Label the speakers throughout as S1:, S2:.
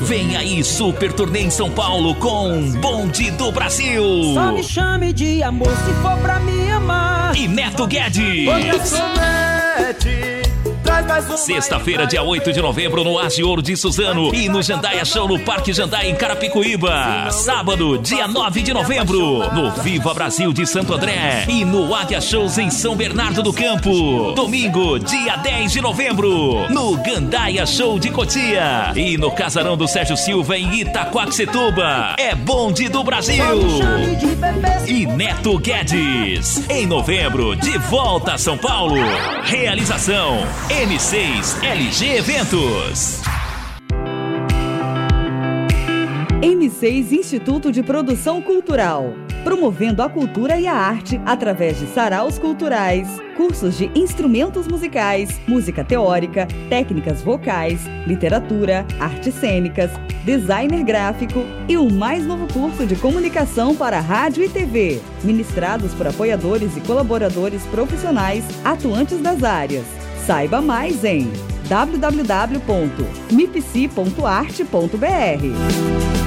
S1: Vem aí, Super Turnê em São Paulo com Bonde do Brasil.
S2: Só me chame de amor se for pra me amar.
S1: E Neto Guedes. Sexta-feira, dia 8 de novembro, no As de Ouro de Suzano e no Jandaia Show no Parque Jandaia em Carapicuíba. Sábado, dia 9 de novembro, no Viva Brasil de Santo André e no Águia Shows em São Bernardo do Campo. Domingo, dia 10 de novembro, no Gandaia Show de Cotia e no Casarão do Sérgio Silva em Itaquaquecetuba. É bonde do Brasil. E Neto Guedes. Em novembro, de volta a São Paulo. Realização M6 LG Eventos.
S3: M6 Instituto de Produção Cultural. Promovendo a cultura e a arte através de saraus culturais, cursos de instrumentos musicais, música teórica, técnicas vocais, literatura, artes cênicas, designer gráfico e o mais novo curso de comunicação para rádio e TV, ministrados por apoiadores e colaboradores profissionais atuantes das áreas. Saiba mais em www.mipc.arte.br.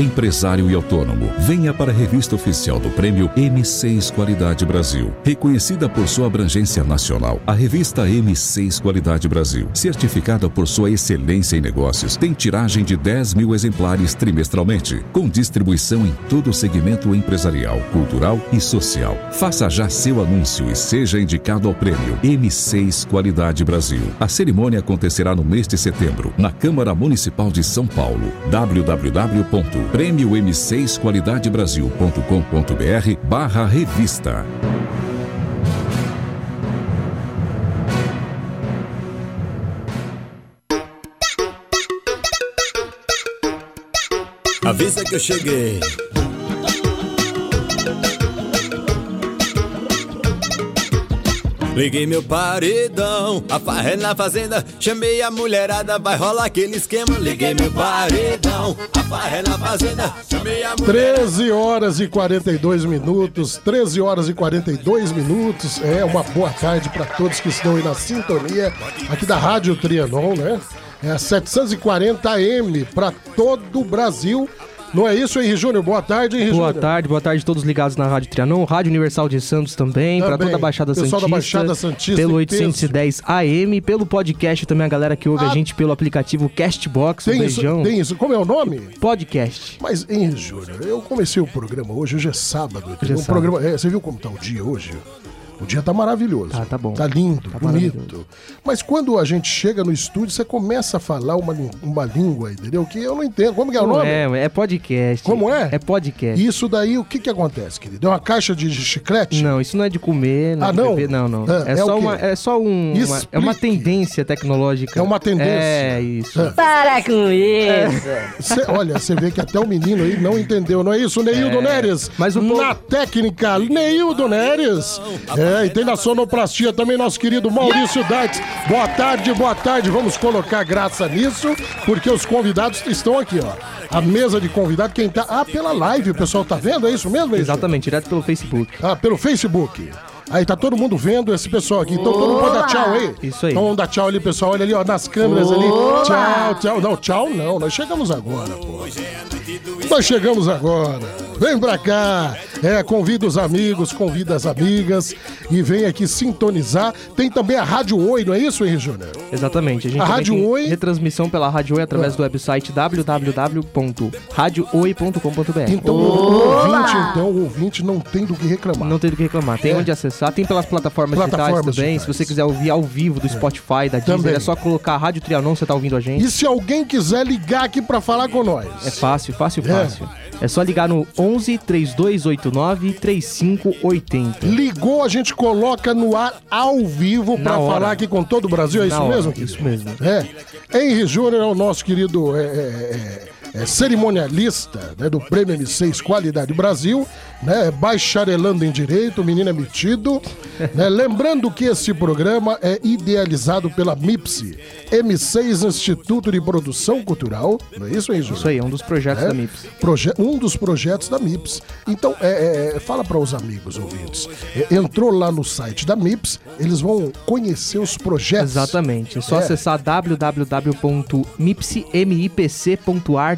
S4: Empresário e autônomo, venha para a revista oficial do Prêmio M6 Qualidade Brasil. Reconhecida por sua abrangência nacional, a revista M6 Qualidade Brasil, certificada por sua excelência em negócios, tem tiragem de 10 mil exemplares trimestralmente, com distribuição em todo o segmento empresarial, cultural e social. Faça já seu anúncio e seja indicado ao Prêmio M6 Qualidade Brasil. A cerimônia acontecerá no mês de setembro, na Câmara Municipal de São Paulo. www prêmio M6 Qualidade Brasil.com.br barra revista.
S5: Avisa que eu cheguei. Liguei meu paredão, a farra é na fazenda. Chamei a mulherada, vai rolar aquele esquema. Liguei meu paredão, a farra é na fazenda. Chamei a mulherada.
S6: 13 horas e 42 minutos, 13 horas e 42 minutos. É uma boa tarde para todos que estão aí na sintonia aqui da Rádio Trianon, né? É 740 AM para todo o Brasil. Não é isso, Henri Júnior? Boa tarde, Henri
S7: Boa
S6: Júnior.
S7: tarde, boa tarde a todos ligados na Rádio Trianon, Rádio Universal de Santos também, para toda a Baixada
S6: Pessoal
S7: Santista.
S6: da Baixada Santista
S7: Pelo
S6: em peso.
S7: 810 AM, pelo podcast também, a galera que ouve
S6: Ah.
S7: a gente pelo aplicativo Castbox. Um
S6: Tem isso,
S7: beijão.
S6: tem isso. Como é o nome?
S7: Podcast.
S6: Mas, Henri Júnior, eu comecei o programa hoje, hoje é sábado.
S7: Hoje é
S6: um
S7: sábado.
S6: programa, é, você viu como tá o dia hoje? O dia tá maravilhoso.
S7: Tá, tá bom.
S6: Tá lindo,
S7: Tá
S6: bonito. Mas quando a gente chega no estúdio, você começa a falar uma, uma língua, entendeu? Que eu não entendo. Como que é o nome?
S7: é, é podcast.
S6: Como é?
S7: É podcast.
S6: E isso daí, o que que acontece, querido? É uma caixa de chiclete?
S7: Não, isso não é de comer, não
S6: Ah,
S7: é de
S6: não?
S7: beber, não, não.
S6: É,
S7: É,
S6: é
S7: só uma, é só um, uma, é uma tendência tecnológica.
S6: É uma tendência.
S7: É, isso.
S6: É.
S8: Para com isso!
S6: Cê- olha, você vê que até o menino aí não entendeu, não é isso, Neildo
S7: É,
S6: Neres?
S7: mas o povo-
S6: Na técnica, Neildo Neres. É, e tem na sonoplastia também nosso querido Maurício Dates. Boa tarde, boa tarde. Vamos colocar graça nisso, porque os convidados estão aqui, ó. A mesa de convidado, quem tá. Ah, pela live, o pessoal tá vendo? É isso mesmo, é isso?
S7: Exatamente, direto pelo Facebook.
S6: Ah, pelo Facebook. Aí tá todo mundo vendo esse pessoal aqui. Então todo mundo pode dar tchau aí.
S7: Isso aí.
S6: Então vamos dar tchau ali, pessoal. Olha ali, ó, nas câmeras ali. Tchau, tchau. Não, tchau não. Nós chegamos agora, pô. Nós chegamos agora. Vem pra cá. É, convida os amigos, convida as amigas e vem aqui sintonizar. Tem também a Rádio Oi, não é isso, Henri Júnior?
S7: Exatamente. A gente
S6: A Rádio
S7: tem
S6: Oi-
S7: retransmissão pela Rádio Oi através do website www.radiooi.com.br.
S6: Então, o ouvinte, então, o ouvinte não tem do que reclamar.
S7: Não tem do que reclamar. Tem
S6: É.
S7: onde acessar. Tem pelas plataformas,
S6: Plataformas
S7: digitais também.
S6: digitais.
S7: Se você quiser ouvir ao vivo do Spotify, da Deezer,
S6: Também.
S7: é só colocar Rádio Trianon, você tá ouvindo a gente.
S6: E se alguém quiser ligar aqui pra falar com nós?
S7: É fácil, fácil,
S6: É.
S7: fácil. É só ligar no 11 3289 3580.
S6: Ligou, a gente coloca no ar ao vivo
S7: hora.
S6: falar aqui com todo o Brasil, é
S7: Na
S6: isso
S7: hora,
S6: mesmo?
S7: Isso mesmo.
S6: É. Henry Júnior é o nosso querido é, é, é, é, cerimonialista né, do Prêmio M6 Qualidade Brasil, né, bacharelando em Direito, menino é metido. né, lembrando que esse programa é idealizado pela MIPSE, M6 Instituto de Produção Cultural, não é isso, hein, Júlio?
S7: Isso aí, é um dos projetos
S6: É,
S7: da MIPS.
S6: proje- um dos projetos da MIPS. Então, é, é, fala para os amigos ouvintes. É, entrou lá no site da MIPS, eles vão conhecer os projetos.
S7: Exatamente. É só
S6: É.
S7: acessar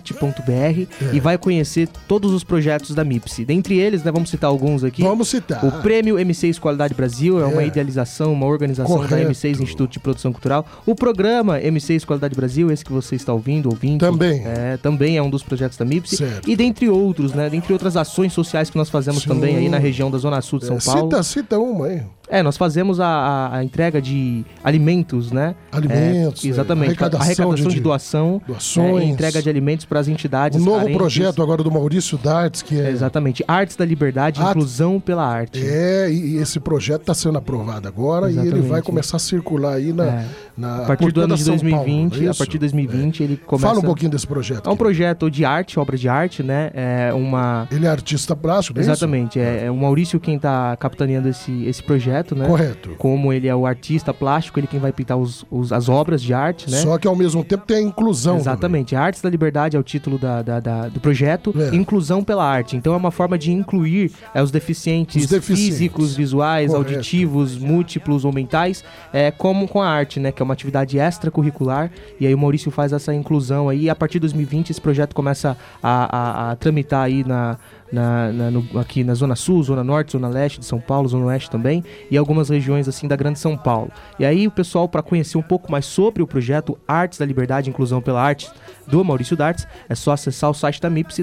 S7: www.mipsmipc.art.br e vai conhecer todos os projetos da MIPS. Dentre eles, né, vamos citar alguns aqui.
S6: Vamos citar.
S7: O Prêmio M6 Qualidade Brasil é uma
S6: É.
S7: idealização, uma organização da
S6: Correto.
S7: M6 Instituto de Produção Cultural. O programa M6 Qualidade Brasil, esse que você está ouvindo, ouvindo.
S6: Também.
S7: É, também é um dos projetos da MIPS.
S6: Certo.
S7: E dentre outros, né? Dentre outras ações sociais que nós fazemos
S6: Sim.
S7: também aí na região da Zona Sul de São
S6: É,
S7: Paulo.
S6: Cita, cita uma aí.
S7: É, nós fazemos a, a- entrega de alimentos, né?
S6: Alimentos,
S7: É, exatamente.
S6: arrecadação
S7: Arrecadação,
S6: de-
S7: de, doação.
S6: doações.
S7: é, entrega de alimentos para as entidades.
S6: Um novo
S7: carentes.
S6: projeto agora do Maurício Dartes, que é.
S7: Exatamente. Artes da Liberdade,
S6: Arte-
S7: inclusão pela arte.
S6: É, e esse projeto está sendo aprovado agora e ele
S7: Exatamente.
S6: vai começar a circular aí na.
S7: É.
S6: na
S7: A partir do ano de
S6: São Paulo,
S7: 2020,
S6: não é
S7: a partir de 2020 ele começa.
S6: Fala um pouquinho desse projeto.
S7: É um
S6: aqui.
S7: projeto de arte, obra de arte, né? É uma.
S6: Ele é artista plástico, é isso?
S7: Exatamente, é, é o Maurício quem tá capitaneando esse, esse projeto, né?
S6: Correto.
S7: Como ele é o artista plástico, ele quem vai pintar os, os- as obras de arte, né?
S6: Só que ao mesmo tempo tem a inclusão.
S7: Exatamente. Artes da Liberdade é o título da, da- da- do projeto.
S6: É.
S7: Inclusão pela arte. Então é uma forma de incluir é, os, deficientes
S6: Os deficientes.
S7: físicos, visuais,
S6: Correto.
S7: auditivos, múltiplos ou mentais, é, como com a arte, né? Que é uma atividade extracurricular. E aí o Maurício faz essa inclusão aí. E a partir de 2020 esse projeto começa a, a- a tramitar aí na. Na- na- no- aqui na Zona Sul, Zona Norte, Zona Leste de São Paulo, Zona Oeste também, e algumas regiões assim da Grande São Paulo. E aí o pessoal, para conhecer um pouco mais sobre o projeto Artes da Liberdade e Inclusão pela Arte do Maurício Dartes, é só acessar o site da MIPS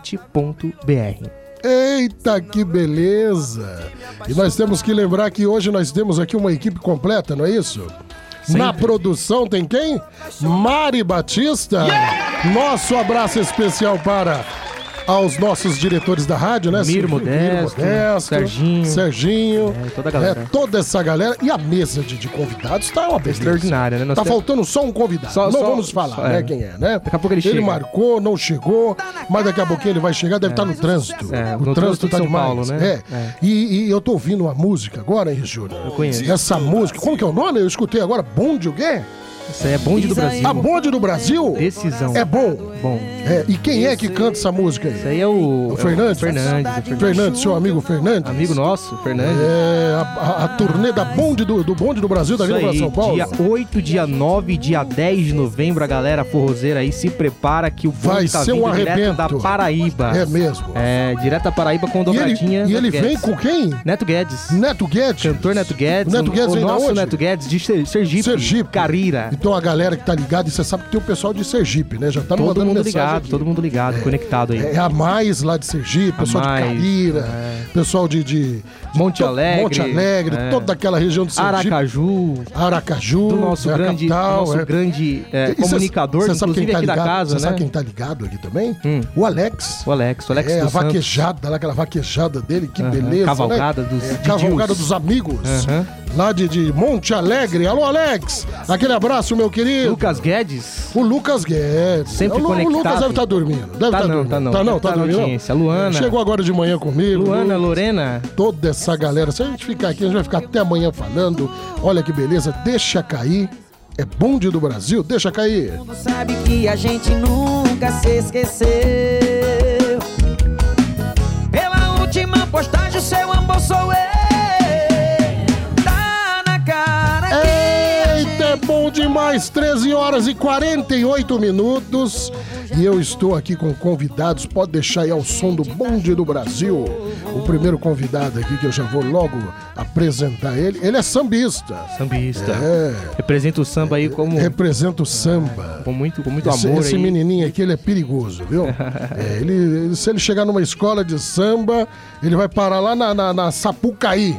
S7: www.mipc.arte.br.
S6: Eita, que beleza! E nós temos que lembrar que hoje nós temos aqui uma equipe completa, não é isso? Na produção tem quem? Mari Batista. Nosso abraço especial para aos nossos diretores da rádio, né?
S7: Miro Modesto, Serginho.
S6: Serginho.
S7: É, toda a galera.
S6: É, toda essa galera. E a mesa de, de convidados tá uma beleza.
S7: Extraordinária, né? Nós
S6: Tá
S7: temos-
S6: faltando só um convidado.
S7: Só-
S6: não
S7: só-
S6: vamos falar,
S7: só-
S6: né,
S7: é.
S6: quem é, né?
S7: Daqui a pouco ele chega.
S6: marcou, não chegou, mas daqui a pouquinho ele vai chegar, deve estar no trânsito.
S7: É,
S6: o
S7: no trânsito de
S6: tá
S7: São
S6: demais.
S7: Paulo, né?
S6: É.
S7: É.
S6: E, e eu tô ouvindo uma música agora, hein, Júnior? Eu
S7: conheço.
S6: Essa música, como que é o nome? Eu escutei agora, Bonde o quê?
S7: Isso aí é bonde do Brasil.
S6: A Bonde do Brasil?
S7: Decisão.
S6: É bom.
S7: Bom.
S6: É, e quem é que canta essa música
S7: Isso
S6: aí?
S7: aí é o.
S6: O Fernandes?
S7: é o Fernandes. o Fernandes.
S6: Fernandes, seu amigo Fernandes?
S7: Amigo nosso, Fernandes.
S6: É, a, a- a turnê da Bonde do, do Bonde do Brasil da
S7: Isso
S6: Vila
S7: aí,
S6: São Paulo.
S7: dia 8, dia 9, dia 10 de novembro, a galera forrozeira aí se prepara que o bonde
S6: Vai
S7: tá
S6: ser um
S7: direto
S6: arrebento.
S7: da Paraíba.
S6: É mesmo.
S7: É, direto da Paraíba com
S6: E ele,
S7: dobradinha.
S6: e ele vem com quem?
S7: Neto Guedes.
S6: Neto Guedes.
S7: Cantor Neto Guedes.
S6: O Neto Guedes
S7: o
S6: vem da
S7: nosso
S6: onde?
S7: Neto Guedes de Ser- Sergipe.
S6: Sergipe.
S7: Carira.
S6: Então a galera que tá ligada, e você sabe que tem o pessoal de Sergipe, né? Já tá
S7: Todo
S6: mandando
S7: mundo
S6: mensagem
S7: ligado,
S6: aqui.
S7: todo mundo ligado, conectado aí.
S6: É a mais lá de Sergipe, pessoal
S7: Mais,
S6: de Carira, pessoal de, de- de
S7: Monte
S6: to-
S7: Alegre,
S6: Monte Alegre,
S7: é.
S6: toda aquela região de Sergipe.
S7: Aracaju.
S6: Aracaju,
S7: Do nosso
S6: é a
S7: grande,
S6: capital,
S7: nosso
S6: é.
S7: grande é,
S6: E
S7: comunicador,
S6: cê sabe quem tá
S7: aqui da
S6: ligado-
S7: casa,
S6: cê
S7: né?
S6: sabe quem tá ligado aqui também?
S7: Hum.
S6: O Alex.
S7: O Alex, o Alex
S6: é, a vaquejada, lá, aquela vaquejada dele, que
S7: Aham.
S6: beleza.
S7: Cavalgada
S6: né?
S7: dos-
S6: É, Cavalgada dos amigos. Lá de, de Monte Alegre. Alô, Alex! Aquele abraço, meu querido.
S7: Lucas Guedes.
S6: O Lucas Guedes.
S7: Sempre
S6: o, Lu-
S7: conectado.
S6: O Lucas deve estar dormindo. Deve
S7: Tá
S6: tá
S7: não,
S6: dormindo.
S7: tá não.
S6: Tá não, tá,
S7: Tá na
S6: dormindo.
S7: audiência. Luana.
S6: Chegou agora de manhã comigo.
S7: Luana, Lorena.
S6: Toda essa galera. Se a gente ficar aqui, a gente vai ficar até amanhã falando. Olha que beleza. Deixa cair. É bonde do Brasil. Deixa cair.
S2: Sabe que a gente nunca se esqueceu. Pela última postagem, o seu amor sou eu.
S6: Demais. 13 horas e 48 minutos. E eu estou aqui com convidados. Pode deixar aí ao som do Bonde do Brasil. O primeiro convidado aqui, que eu já vou logo apresentar ele. Ele é sambista.
S7: Sambista.
S6: É.
S7: Representa o samba aí como
S6: Representa o samba.
S7: com muito, com muito
S6: Esse,
S7: amor
S6: esse
S7: aí.
S6: menininho aqui, ele é perigoso, viu? É, ele, ele- se ele chegar numa escola de samba, ele vai parar lá na, na, na Sapucaí.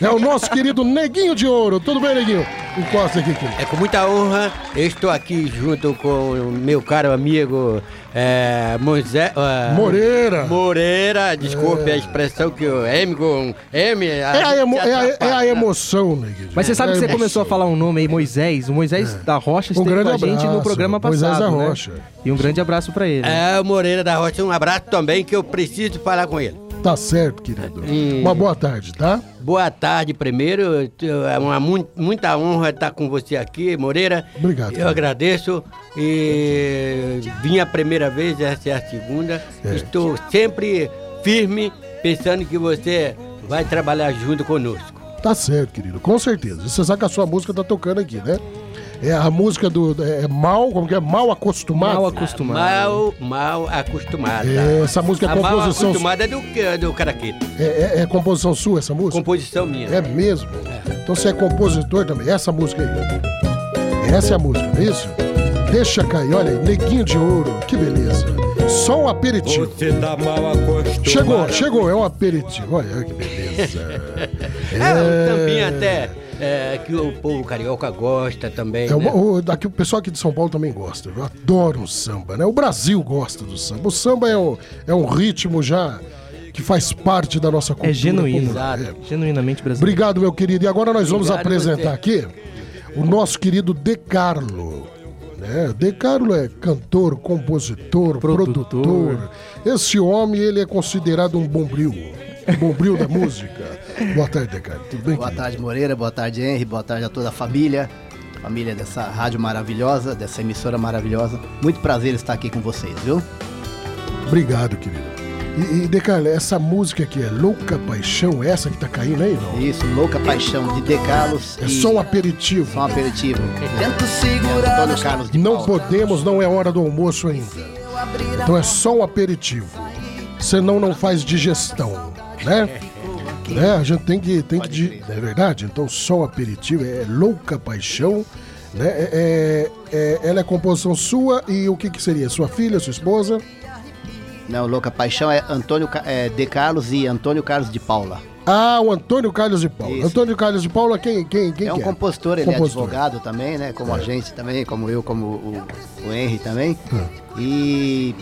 S6: É o nosso querido Neguinho de Ouro. Tudo bem, Neguinho? Encosta aqui, querido.
S9: É com muita honra, eu estou aqui junto com o meu caro amigo É, Moisés. é,
S6: Moreira.
S9: Moreira, desculpe a expressão que o M com M.
S6: É a, emo- é a- é a emoção, né, Guilherme?
S7: Mas você sabe
S6: É
S7: que você começou a falar um nome aí, Moisés. O Moisés da Rocha
S6: Um
S7: esteve
S6: grande
S7: com a gente no
S6: abraço,
S7: programa
S6: Moisés
S7: passado.
S6: da
S7: né?
S6: Rocha.
S7: E um grande abraço pra ele.
S9: É, o Moreira da Rocha, um abraço também que eu preciso falar com ele.
S6: Tá certo, querido.
S9: E-
S6: Uma boa tarde, tá?
S9: Boa tarde, primeiro. É uma mu- muita honra estar com você aqui, Moreira.
S6: Obrigado,
S9: Eu
S6: cara.
S9: agradeço. E vim a primeira vez, essa é a segunda.
S6: É.
S9: Estou sempre firme, pensando que você vai trabalhar junto conosco.
S6: Tá certo, querido. Com certeza. Você sabe que a sua música tá tocando aqui, né? É a música do. É mal, como que é? Mal acostumado.
S7: Mal acostumado.
S9: Mal, mal acostumada.
S6: É, essa música é
S9: a mal
S6: composição.
S9: acostumada é do, que- do Caraqueta.
S6: É, é- é composição sua essa música?
S9: Composição minha.
S6: É mesmo? Então você é compositor também. Essa música aí. Essa é a música, não é isso? Deixa cair, olha aí, neguinho de ouro, que beleza. Só um aperitivo.
S5: Você tá mal acostumado.
S6: Chegou, chegou, é um aperitivo. Olha que beleza.
S9: É, um tampinha até é, que o povo carioca gosta também.
S6: É
S9: né?
S6: o, daqui, o pessoal aqui de São Paulo também gosta. Eu adoro o samba, né? O Brasil gosta do samba. O samba é um, é um ritmo já que faz parte da nossa cultura.
S7: É genuíno.
S6: É.
S7: Genuinamente brasileiro.
S6: Obrigado, meu querido. E agora nós vamos
S9: Obrigado
S6: apresentar
S9: você.
S6: aqui o nosso querido De Carlo. Né? De Carlo é cantor, compositor,
S7: Produtor.
S6: produtor. Esse homem, ele é considerado um bombril. Um bombril da música. Boa tarde, De Carlo. Tudo bem,
S10: Boa
S6: querido?
S10: tarde, Moreira. Boa tarde, Henry. Boa tarde a toda a família. Família dessa rádio maravilhosa, dessa emissora maravilhosa. Muito prazer estar aqui com vocês, viu?
S6: Obrigado, querido. E, e essa música aqui é Louca Paixão, essa que tá caindo aí, não?
S10: Isso, Louca Paixão de De Carlos.
S6: É
S10: e
S6: só um aperitivo.
S10: só um aperitivo.
S2: Tento segurar
S10: Antônio Carlos de
S6: Não
S10: Paula.
S6: podemos, não é hora do almoço ainda. Então é só um aperitivo. Senão não faz digestão, né? né? A gente tem que. Tem que é verdade? Então só um aperitivo, é louca paixão. Né? É, é- é- ela é composição sua e o que, que seria? Sua filha, sua esposa?
S10: Não, Louca Paixão é Antônio é, De Carlos e Antônio Carlos de Paula.
S6: Ah, o Antônio Carlos de Paula.
S10: Isso.
S6: Antônio Carlos de Paula, quem, quem, quem
S10: é um
S6: é?
S10: compositor, ele
S6: Compositor.
S10: é advogado também, né? Como a gente também, como eu, como o, o Henry também.
S6: Hum.
S10: E.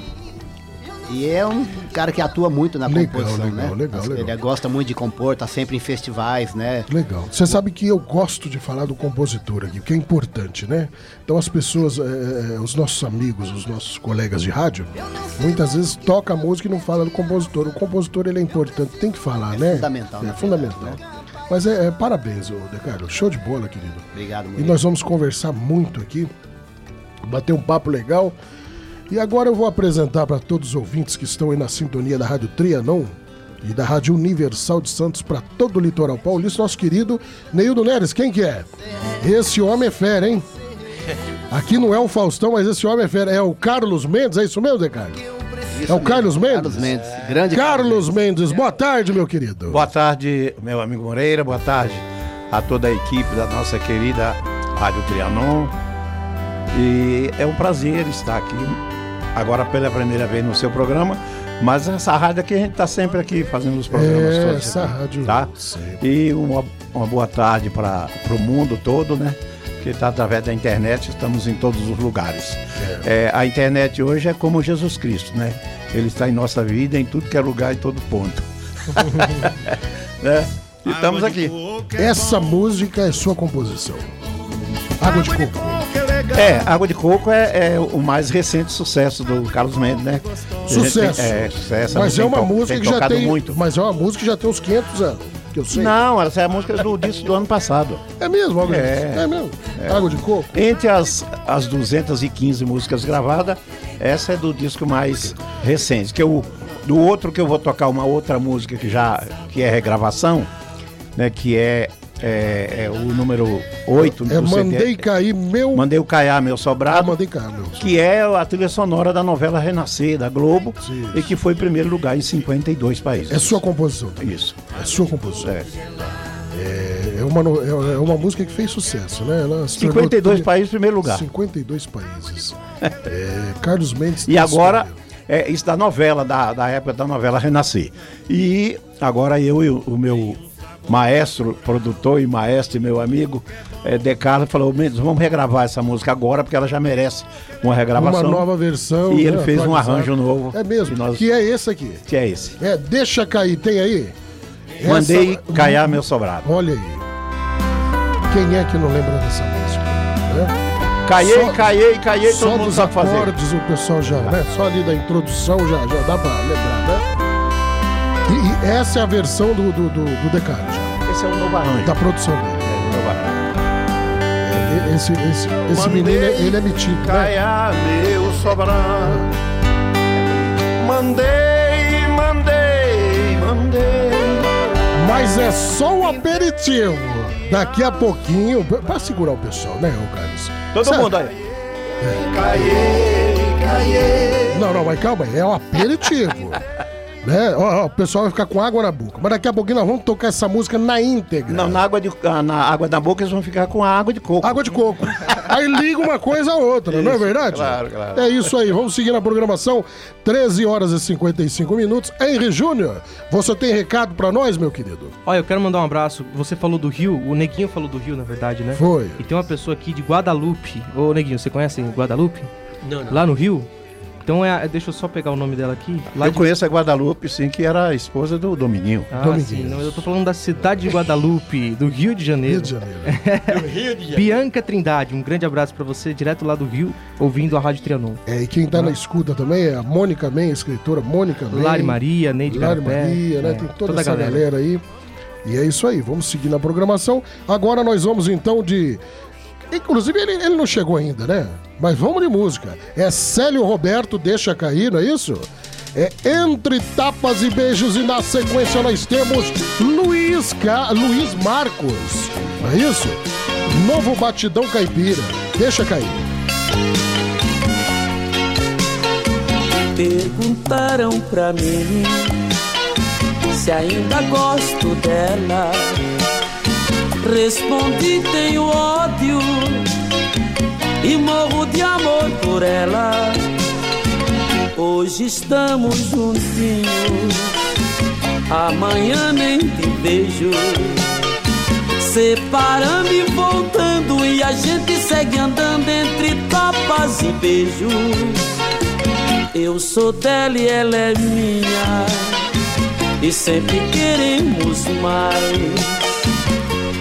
S10: E é um cara que atua muito na
S6: Legal,
S10: composição,
S6: legal,
S10: né?
S6: legal, legal.
S10: Ele gosta muito de compor, tá sempre em festivais, né?
S6: Legal. Você sabe que eu gosto de falar do compositor aqui, que é importante, né? Então as pessoas, eh, os nossos amigos, os nossos colegas de rádio, muitas vezes toca a música e não fala do compositor. O compositor ele é importante, tem que falar, né?
S10: fundamental,
S6: É
S10: né?
S6: fundamental. Mas é, é, parabéns, ô Decarlo. Show de bola, querido.
S10: Obrigado,
S6: E
S10: muito.
S6: nós vamos conversar muito aqui, bater um papo legal. E agora eu vou apresentar para todos os ouvintes que estão aí na sintonia da Rádio Trianon e da Rádio Universal de Santos para todo o litoral paulista, nosso querido Neildo Neres. Quem que é? Esse homem é fera, hein? Aqui não é o Faustão, mas esse homem é fera. É o Carlos Mendes, é isso mesmo, Zé Carlos?
S10: Isso
S6: É o
S10: mesmo,
S6: Carlos Mendes?
S10: Carlos Mendes, grande
S6: Carlos Mendes, boa tarde, meu querido.
S11: Boa tarde, meu amigo Moreira. Boa tarde a toda a equipe da nossa querida Rádio Trianon. E é um prazer estar aqui agora pela primeira vez no seu programa. Mas essa rádio aqui a gente está sempre aqui fazendo os programas
S6: É,
S11: todos.
S6: essa
S11: aqui,
S6: rádio
S11: Tá?
S6: sempre.
S11: E uma, uma boa tarde para o mundo todo, né? Que está através da internet, estamos em todos os lugares. É, a internet hoje é como Jesus Cristo, né? Ele está em nossa vida, em tudo que é lugar, em todo ponto. né? E estamos aqui.
S6: Essa música é sua composição. Água de coco.
S11: É, Água de Coco é, é o mais recente sucesso do Carlos Mendes, né?
S6: Sucesso.
S11: tem- é, sucesso.
S6: Mas
S11: tem
S6: é uma
S11: to-
S6: música
S11: tem
S6: que já tem.
S11: muito.
S6: Mas é uma música que já tem uns 500 anos. Que eu sei.
S11: Não, essa é a música do disco do ano passado.
S6: É mesmo, Água de
S11: É.
S6: É mesmo. Água de coco.
S11: Entre as, as 215 músicas gravadas, essa é do disco mais recente. Que eu, do outro que eu vou tocar uma outra música que já que é regravação, né? Que é, é, é o número 8
S6: É
S11: do CD.
S6: Mandei Cair Meu.
S11: Mandei o Caiá, meu
S6: Ah,
S11: sobrado.
S6: mandei cair, meu.
S11: que é a trilha sonora da novela Renascer, da Globo,
S6: Sim.
S11: e que foi em primeiro lugar em 52 países.
S6: É sua composição também.
S11: Isso.
S6: É sua composição.
S11: É.
S6: É, é uma, é é uma música que fez sucesso, né? Ela se tornou
S11: 52
S6: trilha-
S11: países em primeiro lugar.
S6: 52 países. É, Carlos Mendes.
S11: E agora, é isso da novela, da, da época da novela Renascer. E agora eu e o meu maestro, produtor e maestro e meu amigo, é, De Carlo, falou: "Mendes, vamos regravar essa música agora, porque ela já merece uma regravação.
S6: Uma nova versão.
S11: E ele
S6: né,
S11: fez um arranjo novo.
S6: É mesmo.
S11: Nós-
S6: Que é esse aqui.
S11: Que é esse.
S6: É, deixa cair. Tem aí?
S11: Mandei
S6: Essa-
S11: caiar meu sobrado.
S6: Olha aí. Quem é que não lembra dessa música? né?
S11: Caiei,
S6: Só-
S11: caiei, caiei,
S6: Só
S11: todo mundo sabe fazer.
S6: acordes o pessoal já, né? Só ali da introdução já, já dá pra lembrar, né? E, e essa é a versão do, do, do, do Decaro já.
S11: Esse é o novo arranjo.
S6: Da produção dele.
S11: É, o novo arranjo.
S6: É, esse esse, esse menino, ele é metido, né?
S11: Meu sobrado. Mandei, mandei, mandei.
S6: Mas é só um aperitivo. Daqui a pouquinho, pra- segurar o pessoal, né, Carlos?
S11: Todo
S6: Certo?
S11: mundo aí.
S6: Caiei, caiei. Não, não, mas calma aí, é um aperitivo. né? Ó, ó, o pessoal vai ficar com água na boca. Mas daqui a pouquinho nós vamos tocar essa música na íntegra.
S11: Não, na água, de, ah, na água da boca eles vão ficar com a água de coco.
S6: Água de coco. Aí liga uma coisa a outra, não é
S11: Isso,
S6: verdade?
S11: claro, claro.
S6: É isso aí, vamos seguir na programação. 13 horas e 55 minutos. Henry Júnior, você tem recado pra nós, meu querido?
S7: Olha, eu quero mandar um abraço. Você falou do Rio, o Neguinho falou do Rio, na verdade, né?
S6: Foi.
S7: E tem uma pessoa aqui de Guadalupe. Ô, Neguinho, você conhece Guadalupe?
S9: Não, não.
S7: Lá no Rio? Então é. a- Deixa eu só pegar o nome dela aqui. Lá
S11: Eu
S7: de-
S11: conheço a Guadalupe, sim, que era a esposa do Dominguinho.
S7: Ah, sim, não, eu tô falando da cidade de Guadalupe, do Rio de Janeiro.
S6: Rio de Janeiro.
S9: Do Rio de Janeiro.
S7: Bianca Trindade, um grande abraço pra você, direto lá do Rio, ouvindo a Rádio Trianon.
S6: É, e quem tá na escuta também é a Mônica Men, escritora Mônica Men.
S7: Lari Maria, Neide
S6: Lari
S7: Garapé,
S6: Maria, né?
S7: é,
S6: Tem toda,
S7: toda
S6: essa galera.
S7: galera.
S6: aí. E é isso aí, vamos seguir na programação. Agora nós vamos então de. Inclusive, ele, ele não chegou ainda, né? Mas vamos de música. É Célio Roberto, deixa cair, não é isso? É Entre Tapas e Beijos e na sequência nós temos Luiz, Ca... Luiz Marcos, não é isso? Novo Batidão Caipira, deixa cair.
S2: Perguntaram pra mim se ainda gosto dela. Respondi: tenho ódio e morro de amor por ela. Hoje estamos juntinhos, amanhã nem te vejo. Separando e voltando, e a gente segue andando entre tapas e beijos. Eu sou dela e ela é minha E sempre queremos mais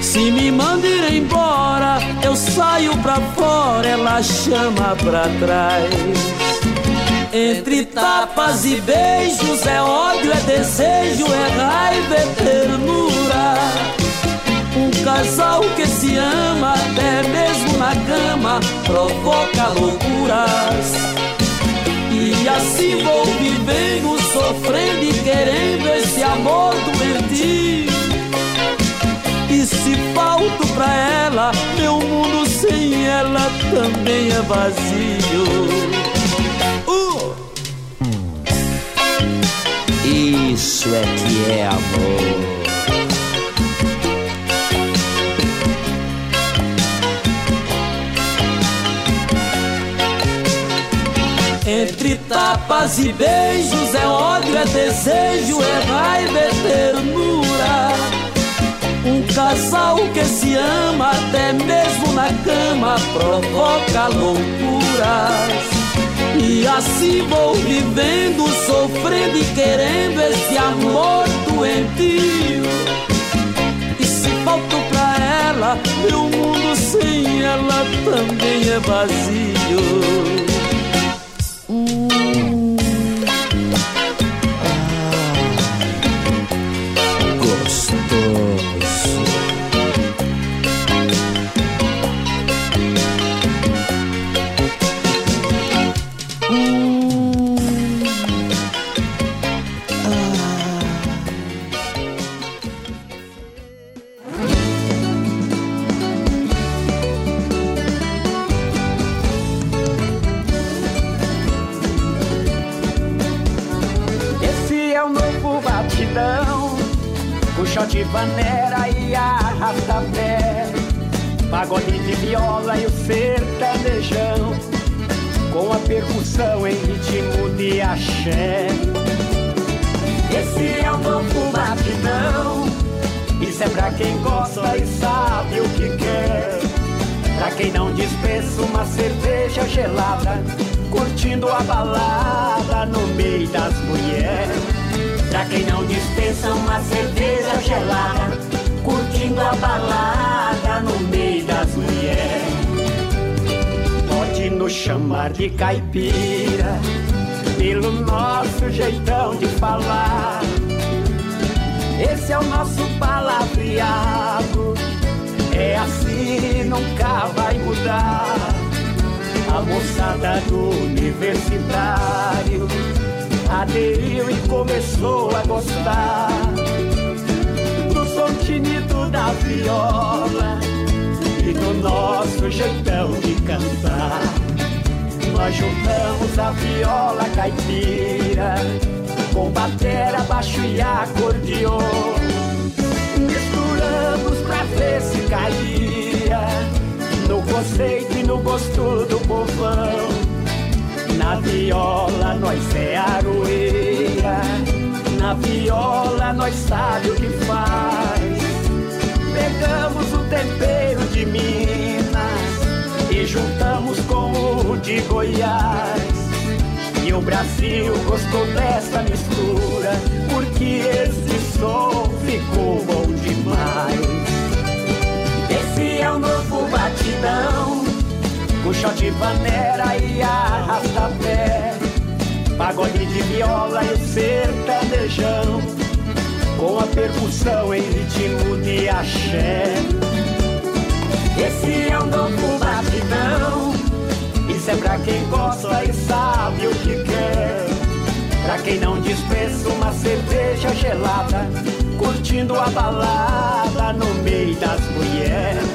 S2: Se me manda ir embora Eu saio pra fora Ela chama pra trás Entre tapas e beijos É ódio, é desejo É raiva, é ternura um casal que se ama até mesmo na cama provoca loucuras. E assim vou vivendo, sofrendo e querendo esse amor doentio. Se falto pra ela, meu mundo sem ela também é vazio. Uh! Isso é que é amor. Entre tapas e beijos é ódio, é desejo, é raiva, é ternura. Um casal que se ama até mesmo na cama provoca loucuras. E assim vou vivendo, sofrendo e querendo esse amor doentio. E se falto pra ela, meu mundo sem ela também é vazio.
S12: Chamar de caipira, pelo nosso jeitão de falar. Esse é o nosso palavreado, é assim, nunca vai mudar. A moçada do universitário aderiu e começou a gostar do som tinido da viola e do nosso jeitão de cantar. Nós juntamos a viola caipira com batera, baixo e acordeon. Misturamos pra ver se caía no conceito e no gosto do povão. Na viola nós é aroeira, na viola nós sabe o que faz. Pegamos o tempero de Minas e juntamos com o de Goiás. E o Brasil gostou dessa mistura, porque esse som ficou bom demais. Esse é o novo batidão, com shot de panera e arrasta-pé. Pagode de viola e sertanejão, com a percussão em ritmo de axé. Esse é o novo batidão. Isso é pra quem gosta e sabe o que quer. Pra quem não dispensa uma cerveja gelada, curtindo a balada no meio das mulheres.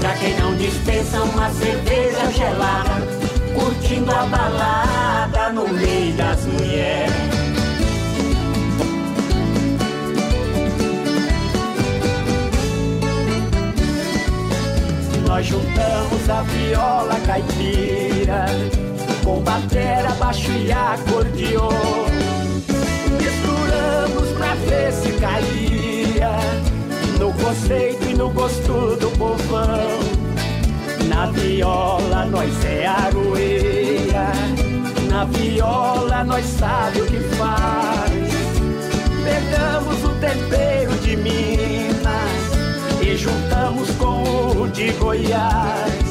S12: Pra quem não dispensa uma cerveja gelada, curtindo a balada no meio das mulheres. Nós juntamos a viola caipira com batera, baixo e acordeon. Misturamos pra ver se caía no conceito e no gosto do povão. Na viola nós é aroeira, na viola nós sabe o que faz. Pegamos o tempero juntamos com o de Goiás.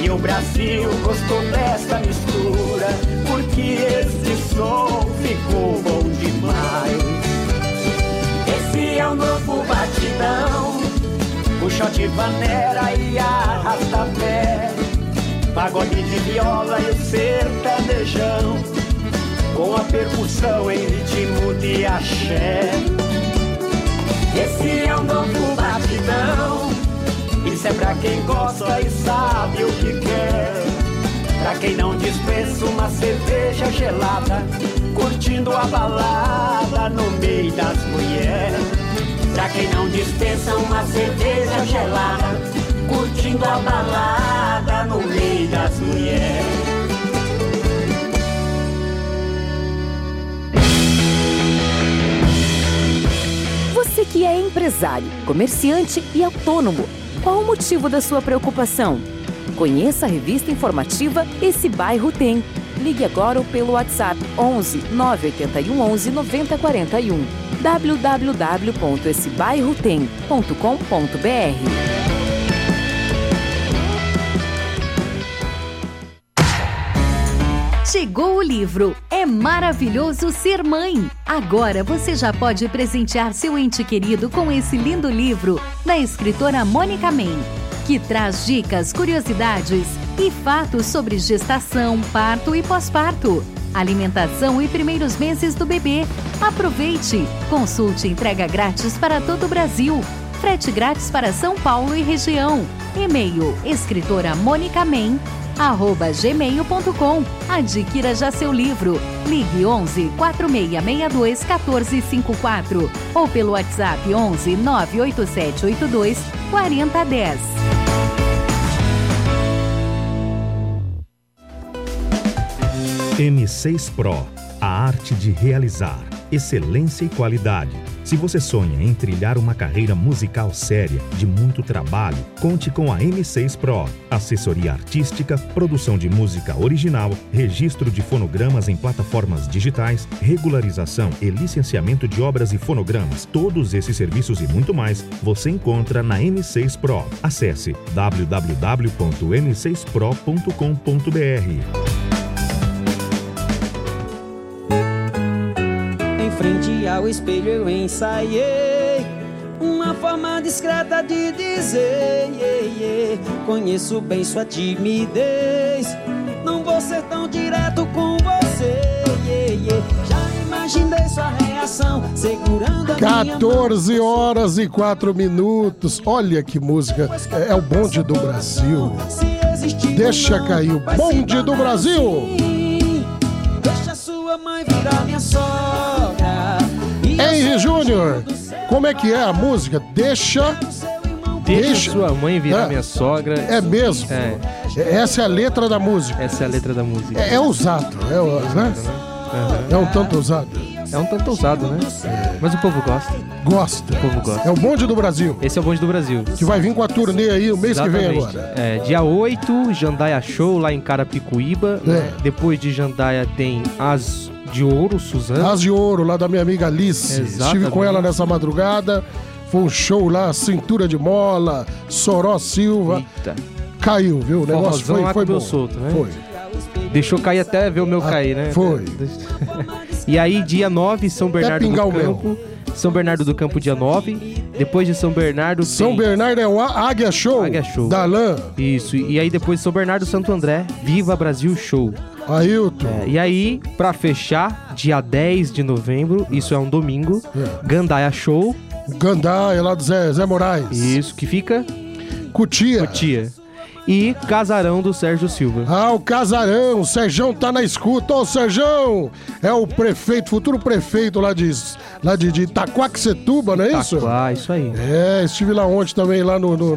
S12: E o Brasil gostou dessa mistura, porque esse som ficou bom demais. Esse é o novo batidão, o shot de panera e arrasta-pé. Pagode de viola e o sertanejão, com a percussão em ritmo de axé. Esse é o novo batidão. Isso é pra quem gosta e sabe o que quer. Pra quem não dispensa uma cerveja gelada, curtindo a balada no meio das mulheres. Pra quem não dispensa uma cerveja gelada, curtindo a balada no meio das mulheres.
S13: Que é empresário, comerciante e autônomo, qual o motivo da sua preocupação? Conheça a revista informativa Esse Bairro Tem. Ligue agora pelo WhatsApp 11 981 11 9041 www.essebairrotem.com.br
S14: Chegou o livro É Maravilhoso Ser Mãe. Agora você já pode presentear seu ente querido com esse lindo livro da escritora Mônica Men, que traz dicas, curiosidades e fatos sobre gestação, parto e pós-parto, alimentação e primeiros meses do bebê. Aproveite! Consulte entrega grátis para todo o Brasil. Frete grátis para São Paulo e região. E-mail escritora Mônica Men gmail.com. Adquira já seu livro. Ligue 11 4662 1454 ou pelo WhatsApp 11 98782 4010.
S15: M6 Pro, a arte de realizar. Excelência e qualidade. Se você sonha em trilhar uma carreira musical séria, de muito trabalho, conte com a M6 Pro. Assessoria artística, produção de música original, registro de fonogramas em plataformas digitais, regularização e licenciamento de obras e fonogramas. Todos esses serviços e muito mais você encontra na M6 Pro. Acesse www.m6pro.com.br.
S2: frente ao espelho eu ensaiei uma forma discreta de dizer: Conheço bem sua timidez. Não vou ser tão direto com você. Já imaginei sua reação segurando a minha mão.
S6: 14 horas e 4 minutos. Olha que música. É, é o bonde do Brasil. Deixa cair o bonde do Brasil. Henry Júnior, como é que é a música? Deixa.
S7: Deixa sua mãe virar
S6: É.
S7: minha sogra.
S6: É mesmo?
S7: É.
S6: Essa é a letra da música.
S7: Essa é a letra da música.
S6: É, é usado, é, né? é um tanto usado.
S7: É um tanto usado, né? Mas o povo gosta.
S6: Gosta.
S7: O povo gosta.
S6: É o bonde do Brasil.
S7: Esse é o bonde do Brasil.
S6: Que vai vir com a turnê aí o mês que vem
S7: Exatamente.
S6: agora.
S7: É, dia 8, Jandaia Show lá em Carapicuíba.
S6: É.
S7: Depois de Jandaia tem As de Ouro, Suzano.
S6: As de Ouro, lá da minha amiga Alice.
S7: Exatamente.
S6: Estive com ela nessa madrugada. Foi um show lá, Cintura de Mola, Soró Silva. Caiu, viu? O negócio
S7: Forrozão
S6: foi, foi bom.
S7: solto, né?
S6: Foi.
S7: Deixou cair até ver o meu cair, né?
S6: Ah, foi.
S7: e aí, dia 9, São Bernardo do
S6: pingar o meu.
S7: Campo. São Bernardo do Campo, dia 9. Depois de São Bernardo.
S6: São
S7: tem...
S6: Bernardo é o Águia Show.
S7: Águia Show.
S6: Da Alain.
S7: Isso. E aí, depois de São Bernardo Santo André, Viva Brasil Show.
S6: Ailton.
S7: É, e aí, pra fechar, dia 10 de novembro, isso é um domingo, Gandaia Show.
S6: Gandaia, lá do Zé, Zé Moraes.
S7: Isso, que fica?
S6: Cutia.
S7: Cutia. E Casarão do Sérgio Silva.
S6: Ah, o Casarão, o Serjão tá na escuta. Ô, Serjão! É o prefeito, futuro prefeito lá de, lá de, de Itaquaquecetuba, não é isso?
S7: Itaquá, isso aí.
S6: É, estive lá ontem também, lá no, no-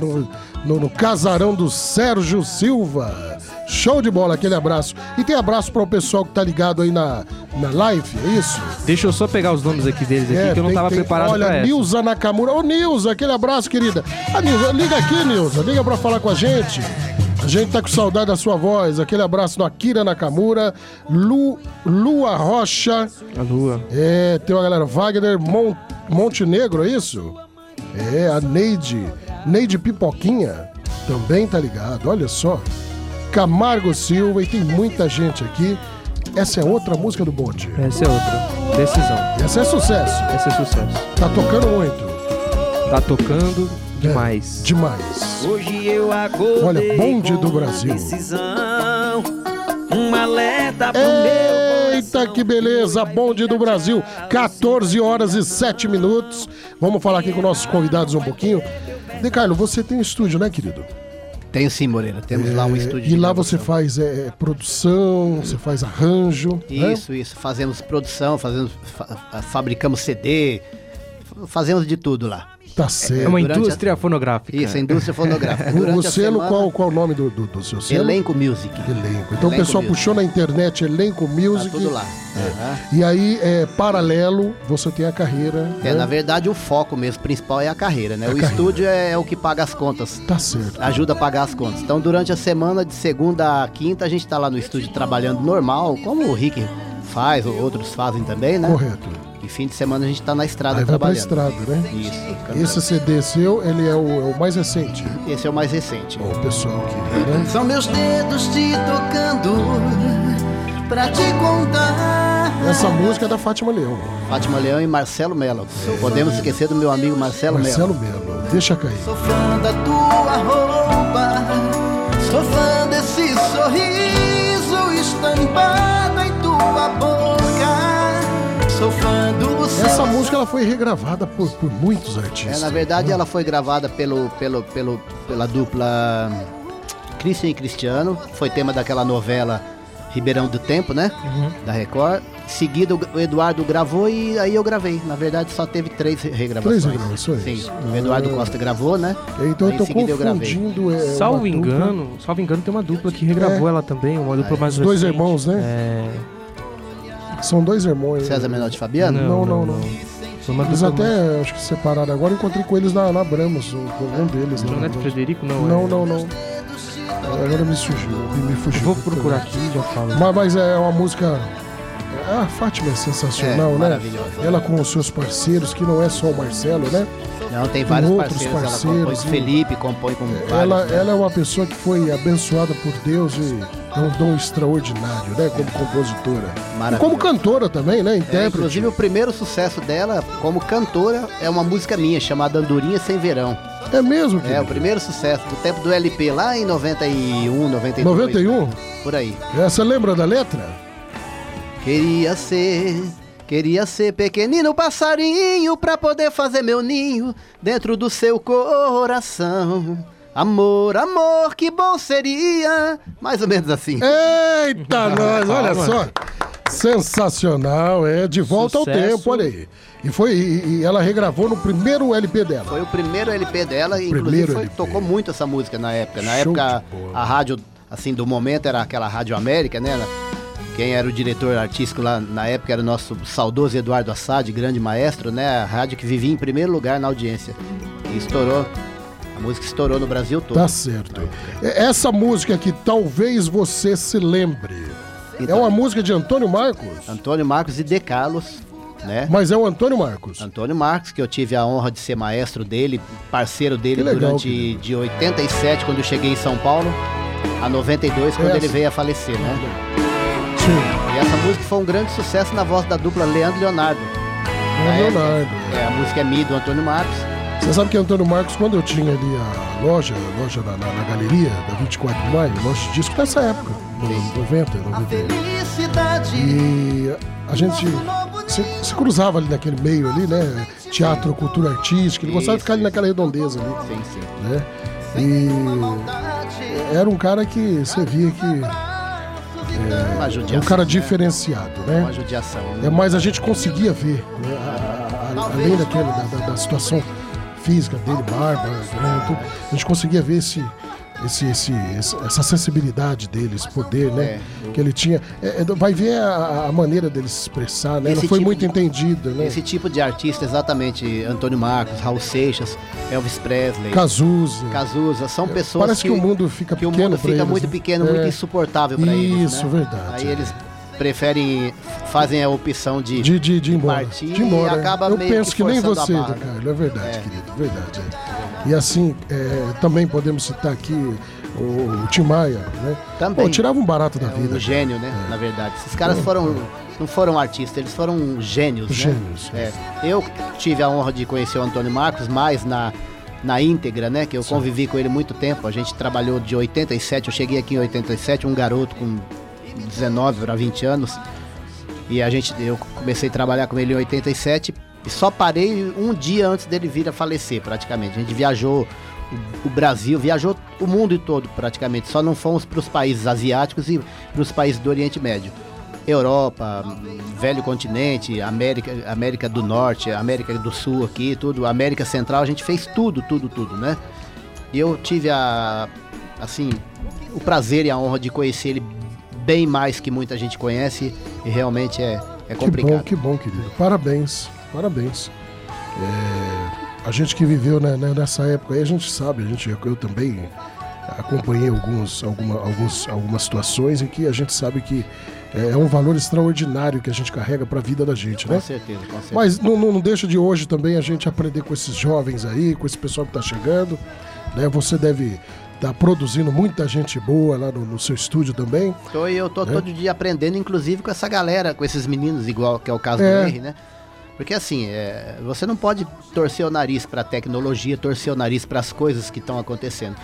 S6: no- no Casarão do Sérgio Silva. Show de bola, aquele abraço. E tem abraço para o pessoal que tá ligado aí na, na live, é isso?
S7: Deixa eu só pegar os nomes aqui deles aqui,
S6: É,
S7: que eu não
S6: tem-
S7: tava
S6: tem-
S7: preparado
S6: Olha,
S7: pra essa.
S6: Nilza Nakamura. Ô, Nilza, aquele abraço, querida. Ah, Nilza, liga aqui, Nilza. Liga pra falar com a gente. A gente tá com saudade da sua voz. Aquele abraço do Akira Nakamura. Lu, Lua Rocha.
S7: A Lua.
S6: É, tem uma galera. Wagner Mon, Montenegro, é isso? É, a Neide. Neide Pipoquinha. Também tá ligado. Olha só. Camargo Silva. E tem muita gente aqui. Essa é outra música do bonde.
S7: Essa é outra. Decisão.
S6: Essa é sucesso.
S7: Essa é sucesso.
S6: Tá tocando muito.
S7: Tá tocando demais.
S6: Demais.
S2: Hoje eu acordei
S6: Olha, bonde do Brasil.
S2: decisão, um alerta pro meu
S6: Eita, que beleza! Bonde do Brasil, 14 horas e 7 minutos. Vamos falar aqui com nossos convidados um pouquinho. De Carlos, você tem um estúdio, né, querido?
S10: Tenho sim, Moreira. Temos lá um
S6: É,
S10: estúdio
S6: E lá você faz é, produção, você faz arranjo. né?
S10: Isso, isso. Fazemos produção, fazemos, fa- fabricamos CD, fazemos de tudo lá.
S6: Tá certo.
S7: É uma
S10: Durante a-
S7: indústria fonográfica.
S10: Isso, a indústria fonográfica.
S6: O, o
S10: Durante a
S6: selo,
S10: semana-
S6: qual, qual o nome do, do, do seu selo?
S10: Elenco Music.
S6: Elenco. Então o
S10: Elenco
S6: pessoal
S10: Music.
S6: puxou na internet Elenco Music.
S10: Tá tudo lá. Aham.
S6: E aí, é, paralelo, você tem a carreira.
S10: É,
S6: né?
S10: na verdade, o foco mesmo principal é a carreira, né?
S6: A
S10: o
S6: carreira.
S10: estúdio é, é o que paga as contas.
S6: Tá certo.
S10: Ajuda a pagar as contas. Então, durante a semana, de segunda a quinta, a gente tá lá no estúdio trabalhando normal, como o Rick faz, ou outros fazem também, né?
S6: Correto.
S10: E fim de semana a gente tá na estrada
S6: Aí vai pra
S10: trabalhando.
S6: estrada, né?
S10: Isso.
S6: Esse CD seu, ele é o, é o mais recente.
S10: Esse é o mais recente.
S6: O pessoal aqui, né?
S12: São meus dedos te tocando pra te contar.
S6: Essa música é da Fátima Leão.
S10: Fátima Leão e Marcelo Mello. Podemos esquecer do meu amigo Marcelo,
S6: Marcelo
S10: Mello.
S6: Melo. Deixa cair.
S12: Sou fã da tua roupa, sou fã desse sorriso estampado em tua boca.
S6: Essa música ela foi regravada por, por muitos
S10: É,
S6: artistas.
S10: na verdade, ela foi gravada pelo, pelo, pelo, pela dupla Christian e Cristiano. Foi tema daquela novela Ribeirão do Tempo, né?
S6: Uhum.
S10: Da Record. Seguido, o Eduardo gravou e aí eu gravei. Na verdade, só teve três regravações.
S6: Três regravações?
S10: Sim. O Eduardo
S6: Ah.
S10: Costa gravou, né?
S6: Então
S10: Aí
S6: eu tô
S10: seguida eu gravei.
S6: confundindo. É,
S7: Salvo engano, salvo engano, tem uma dupla que regravou
S6: É.
S7: ela também, uma dupla mais
S6: Os dois
S7: recente.
S6: irmãos, né?
S7: É.
S6: São dois irmãos.
S10: César Menotti e Fabiano?
S6: Não, não, não.
S7: Uma
S6: Eles até, acho que separaram agora. Encontrei com eles na, na Bramos, um, um deles.
S7: João
S6: lá.
S7: Neto Frederico, não,
S6: Não,
S7: é?
S6: não, não. Agora me surgiu, me, me fugiu.
S7: Vou procurar aqui e já falo.
S6: Mas, mas é uma música. A Fátima é sensacional,
S10: É,
S6: né?
S10: maravilhosa.
S6: Ela com os seus parceiros, que não é só o Marcelo, né?
S10: Não, tem vários
S6: outros
S10: parceiros. Ela compõe
S6: parceiros,
S10: com Felipe, compõe com vários.
S6: Ela,
S10: né?
S6: ela é uma pessoa que foi abençoada por Deus e é um dom extraordinário, né? Como compositora. E como cantora também, né?
S10: É,
S6: Intérprete.
S10: inclusive, o primeiro sucesso dela como cantora é uma música minha, chamada Andorinha Sem Verão.
S6: É mesmo,
S10: É, o primeiro sucesso, do tempo do LP, lá em 91, 92.
S6: 91?
S10: Por aí.
S6: Essa lembra da letra?
S10: Queria ser, queria ser pequenino passarinho pra poder fazer meu ninho dentro do seu coração. Amor, amor, que bom seria. Mais ou menos assim.
S6: Eita, nós, olha só. Sensacional, é de volta ao
S10: Sucesso.
S6: tempo, olha aí. E foi e, e ela regravou no primeiro LP dela.
S10: Foi o primeiro LP dela e inclusive
S6: Primeiro
S10: foi-
S6: LP.
S10: tocou muito essa música na época. Na
S6: Show
S10: época, a rádio, assim, do momento era aquela Rádio América, né? Quem era o diretor artístico lá na época era o nosso saudoso Eduardo Assad, grande maestro, né? A rádio que vivia em primeiro lugar na audiência. E estourou. A música estourou no Brasil todo.
S6: Tá certo. É- Essa música que talvez você se lembre.
S10: Então.
S6: É uma música de Antônio Marcos,
S10: Antônio Marcos e De Carlos, né?
S6: mas é o Antônio Marcos.
S10: Antônio Marcos, que eu tive a honra de ser maestro dele, parceiro dele
S6: legal,
S10: durante de 87, quando eu cheguei em São Paulo, a 92, quando
S6: Essa.
S10: ele veio a falecer, né? E essa música foi um grande sucesso na voz da dupla Leandro Leonardo. Na época,
S6: Leonardo.
S10: É, a música é Mi do Antônio Marcos.
S6: Você sabe que Antônio Marcos, quando eu tinha ali a loja, a loja na, na- na galeria da 24 de maio, loja de disco nessa época, no 90, 91. E a gente se, se cruzava ali naquele meio ali, né? Teatro, cultura artística, ele gostava de ficar ali naquela redondeza ali.
S10: Sim, sim.
S6: Né? E era um cara que você via que é, é um cara
S10: né?
S6: diferenciado, né?
S10: Uma judiação.
S6: É, mas a gente conseguia ver, né, a- a- além daquele, da, da- da situação física dele, barba, né, tudo, a gente conseguia ver esse, esse, esse, essa sensibilidade dele, esse poder, né, que ele tinha. É, é, vai ver a, a maneira dele se expressar, né? Não
S10: Esse
S6: foi
S10: tipo
S6: muito
S10: de-
S6: entendido, né?
S10: Esse tipo de artista, exatamente, Antônio Marcos, Raul Seixas, Elvis Presley.
S6: Cazuza.
S10: Cazuza, são pessoas
S6: Parece que, o mundo fica
S10: que o
S6: pequeno
S10: mundo
S6: pra
S10: fica
S6: eles,
S10: muito
S6: né?
S10: pequeno,
S6: É.
S10: muito insuportável para eles.
S6: Isso,
S10: né?
S6: verdade.
S10: Aí eles preferem, fazem a opção de,
S6: De, de, de embora.
S10: partir
S6: de embora.
S10: e acaba
S6: Eu penso que, nem
S10: forçando a
S6: você, Carlos, é verdade, querido, verdade. é. E assim, é, também podemos citar aqui o, o Tim Maia, né?
S10: Também.
S6: Pô, tirava um barato da
S10: É
S6: vida.
S10: um gênio, né?
S6: É.
S10: Na verdade. Esses caras foram. Não foram artistas, eles foram gênios. né?
S6: Gênios.
S10: É. Eu tive a honra de conhecer o Antônio Marcos mais na, na íntegra, né? Que eu convivi com ele muito tempo. A gente trabalhou de 87, eu cheguei aqui em 87, um garoto com 19 para 20 anos. E a gente, eu comecei a trabalhar com ele em 87 e só parei um dia antes dele vir a falecer, praticamente. A gente viajou o, Brasil, viajou o mundo todo praticamente. Só não fomos para os países asiáticos e para os países do Oriente Médio. Europa, velho continente, América, América do Norte, América do Sul aqui, tudo, América Central, a gente fez tudo, tudo, tudo, né? E eu tive a, assim, o prazer e a honra de conhecer ele bem mais que muita gente conhece e realmente é, é
S6: Que
S10: complicado.
S6: bom, que bom, querido. Parabéns, parabéns. É, a gente que viveu né, né, nessa época aí, a gente sabe, a gente, eu também acompanhei alguns, alguma, alguns, algumas situações em que a gente sabe que é, é um valor extraordinário que a gente carrega para a vida da gente,
S10: Com
S6: né?
S10: certeza, com certeza.
S6: Mas não, não, não deixa de hoje também a gente aprender com esses jovens aí, com esse pessoal que está chegando. Né? Você deve estar produzindo muita gente boa lá no, no seu estúdio também.
S10: Tô, e eu tô
S6: né?
S10: todo dia aprendendo, inclusive com essa galera, com esses meninos, igual que é o caso
S6: É.
S10: do R, né? Porque assim, é, você não pode torcer o nariz para a tecnologia, torcer o nariz para as coisas que estão acontecendo.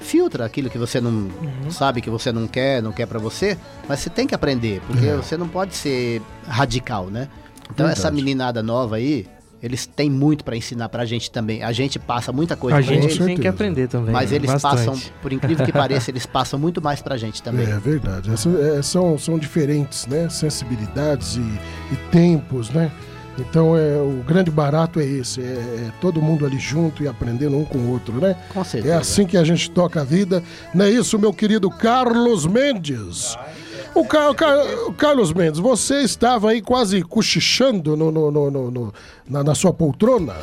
S10: Filtra aquilo que você não
S6: Uhum.
S10: sabe, que você não quer, não quer para você, mas você tem que aprender, porque
S6: É.
S10: você não pode ser radical, né? Então
S7: Verdade.
S10: essa meninada nova aí, eles têm muito para ensinar pra gente também. A gente passa muita coisa
S7: A
S10: pra
S7: gente
S10: eles,
S7: tem que aprender também.
S10: mas eles
S7: bastante.
S10: passam, por incrível que pareça, eles passam muito mais pra gente também.
S6: É verdade. É, são, são diferentes, né? Sensibilidades e, e tempos, né? Então é, o grande barato é esse, é, é todo mundo ali junto e aprendendo um com o outro, né?
S10: Com certeza.
S6: É assim que a gente toca a vida. Não é isso, meu querido Carlos Mendes? Ca- o Ca- o Carlos Mendes, você estava aí quase cochichando no, no- no- no- no- na, na sua poltrona?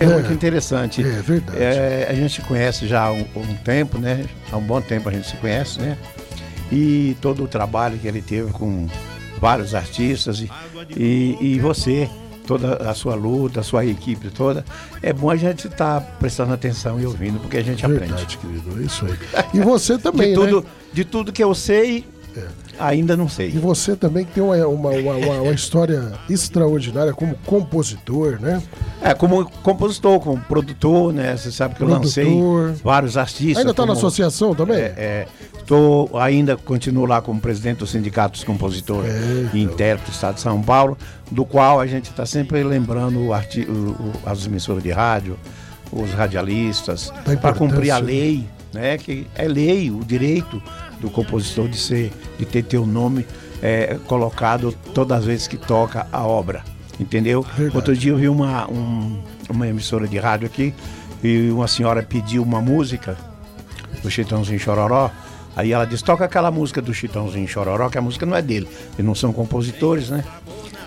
S11: É muito interessante.
S6: É verdade.
S11: É, a gente se conhece já há um, um tempo, né? Há um bom tempo a gente se conhece, né? E todo o trabalho que ele teve com vários artistas e, e, e você, toda a sua luta, a sua equipe toda, é bom a gente estar prestando atenção e ouvindo, porque a gente
S6: Verdade,
S11: aprende.
S6: querido, é isso aí. E você também,
S11: de tudo,
S6: né?
S11: De tudo que eu sei, ainda não sei.
S6: E você também tem uma, uma, uma, uma- história extraordinária como compositor, né?
S11: É, como compositor, como produtor, né? Você sabe que eu lancei
S6: Produtor.
S11: vários artistas.
S6: Ainda está na associação também?
S11: É, estou ainda continuo lá como presidente do Sindicato dos Compositores
S6: É,
S11: e Intérpretes do Estado de São Paulo, do qual a gente está sempre lembrando o arti- as emissoras de rádio, os radialistas, para cumprir a lei, né? Que é lei, o direito do compositor de ser, de ter teu nome é, colocado todas as vezes que toca a obra. Entendeu? Outro dia eu vi uma, um- uma emissora de rádio aqui e uma senhora pediu uma música do Chitãozinho Chororó. Aí ela disse, toca aquela música do Chitãozinho Chororó, que a música não é dele. Eles não são compositores, né?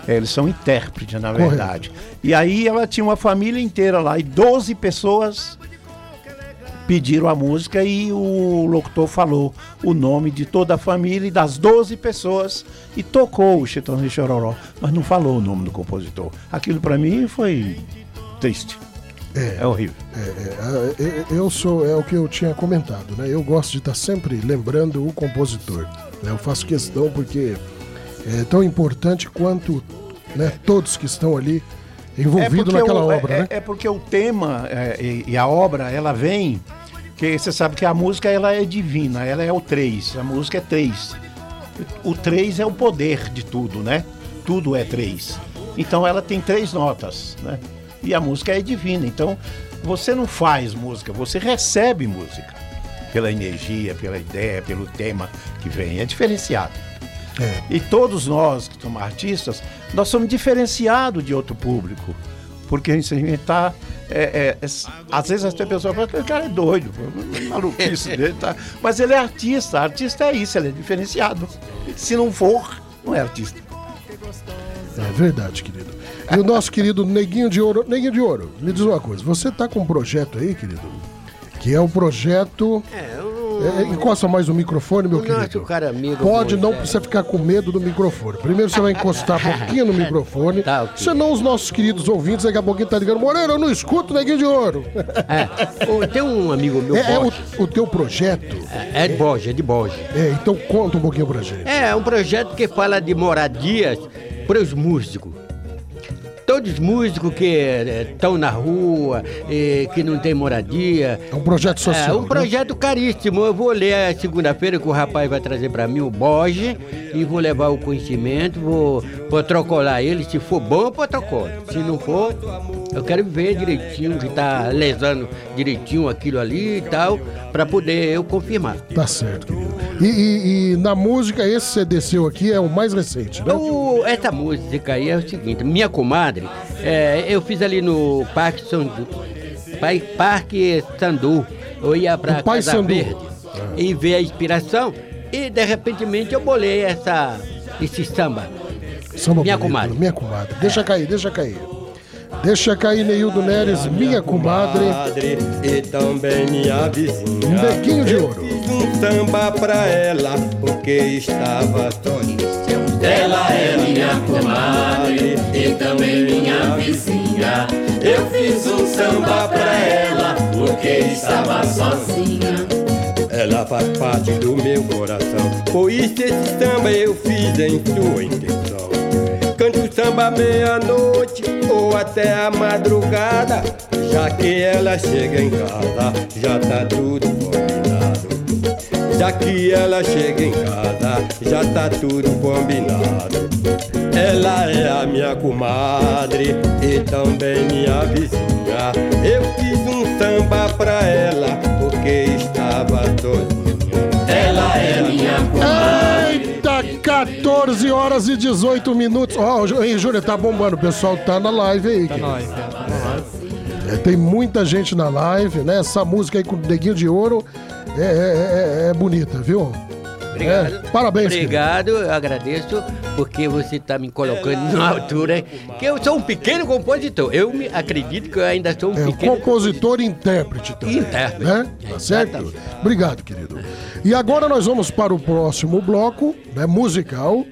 S11: É, Eles são intérpretes, na
S6: Correto.
S11: verdade. E aí ela tinha uma família inteira lá e 12 pessoas pediram a música e o locutor falou o nome de toda a família e das 12 pessoas e tocou o Chitãozinho Chororó, mas não falou o nome do compositor. Aquilo para mim foi triste. É, horrível.
S6: É, é, é, eu sou, é o que eu tinha comentado, né? Eu gosto de estar sempre lembrando o compositor. né? Eu faço questão porque é tão importante quanto né, todos que estão ali envolvidos
S11: porque
S6: naquela
S11: o- é-
S6: obra,
S11: é,
S6: né?
S11: é porque o tema é, e, e a obra, ela vem, que você sabe que a música ela é divina, ela é o três, a música é três. O três é o poder de tudo, né? Tudo é três. Então ela tem três notas, né? E a música é divina. Então você não faz música, você recebe música. Pela energia, pela ideia, pelo tema que vem. É diferenciado. E todos nós que somos artistas, nós somos diferenciados de outro público. Porque a gente está. é, é, é, às vezes as pessoas falam, aquele cara é doido, maluquice dele, tá? Mas ele é artista, artista é isso, ele é diferenciado. Se não for, não é artista.
S6: É verdade, querido. E o nosso querido Neguinho de Ouro. Neguinho de Ouro, me diz uma coisa. Você tá com um projeto aí, querido? Que é o projeto. É, encosta mais o microfone, meu
S9: O
S6: querido.
S9: nosso cara amigo
S6: Pode, não precisa ficar com medo do microfone. Primeiro você vai encostar um pouquinho no microfone.
S9: Tá,
S6: Senão os nossos queridos ouvintes daqui a pouquinho tá ligando. Moreira, eu não escuto Neguinho de Ouro.
S9: Ô, Tem um amigo meu,
S6: É, é o,
S9: Borges.
S6: o teu projeto?
S9: É de Borges, é de Borges.
S6: É, então conta um pouquinho pra gente.
S9: É um projeto que fala de moradias para os músicos. Todos os músicos que estão na rua, eh, que não tem moradia.
S6: É um projeto social.
S9: É um
S6: né?
S9: projeto caríssimo. Eu vou ler segunda-feira que o rapaz vai trazer para mim o Borges e vou levar o conhecimento, vou protocolar ele. Se for bom, eu protocolo. Se não for, eu quero ver direitinho que tá lesando direitinho aquilo ali e tal, para poder eu confirmar.
S6: Tá certo, querido. E, e- e na música, esse CD seu aqui é o mais recente, né?
S9: O- essa música aí é o seguinte, minha comadre, é, eu fiz ali no Parque Sandu, Pai- Parque Sandu, eu ia pra Casa
S6: Sandu.
S9: Verde e ver a inspiração e de repentemente eu bolei essa, esse samba.
S6: Samba
S9: minha
S6: bonito,
S9: comadre.
S6: Minha comadre. Deixa cair, deixa cair. Deixa cair, Neildo Neres, minha comadre.
S16: E também minha vizinha.
S6: Neguinho de ouro.
S16: Fiz um samba pra ela, porque estava sozinha.
S12: Ela é minha comadre e também minha vizinha. Eu fiz um samba pra ela porque estava sozinha.
S16: Ela faz parte do meu coração. Por isso esse samba eu fiz em sua intenção. Canto samba meia-noite ou até a madrugada. Já que ela chega em casa, já tá tudo combinado. Já que ela chega em casa, já tá tudo combinado. Ela é a minha comadre e também minha vizinha. Eu fiz um samba pra ela porque estava sozinha.
S6: 14 horas e 18 minutos. Ó, oh, hein, Júnior, tá bombando. O pessoal tá na live aí. Tá É, tem muita gente na live, né? Essa música aí com o Neguinho de Ouro é, é- é- é bonita, viu?
S9: Obrigado.
S6: É, parabéns,
S9: Obrigado, eu agradeço, porque você está me colocando numa altura que eu sou um pequeno compositor. Eu me acredito que eu ainda sou um
S6: É,
S9: pequeno
S6: compositor e intérprete também.
S9: Intérprete.
S6: Né? Tá certo? Obrigado, querido. E agora nós vamos para o próximo bloco, né, musical.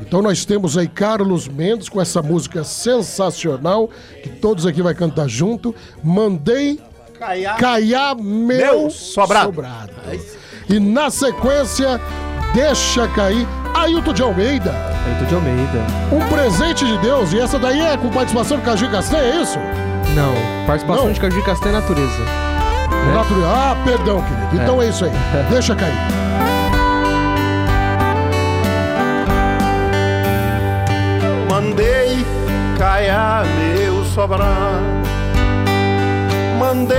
S6: Então nós temos aí Carlos Mendes com essa música sensacional, que todos aqui vai cantar junto. Mandei Caiá, meu,
S11: Meu sobrado.
S6: E na sequência, deixa cair Ailton de Almeida.
S7: Ailton de Almeida.
S6: Um presente de Deus. E essa daí é com participação do Caju Castanha, é isso?
S7: Não, participação
S6: Não.
S7: de Caju Castanha é natureza.
S6: Natureza. Ah, perdão, querido. Então é, isso aí. Deixa cair.
S17: Mandei caiar meu sobrado. Mandei,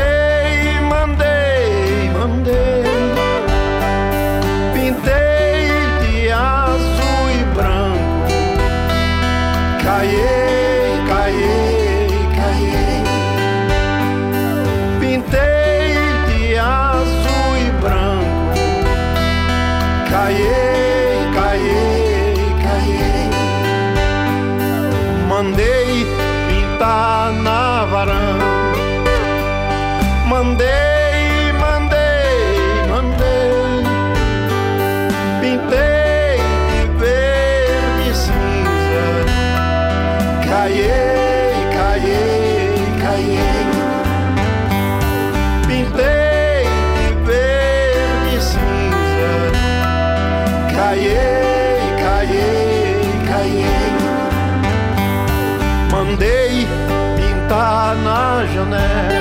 S17: na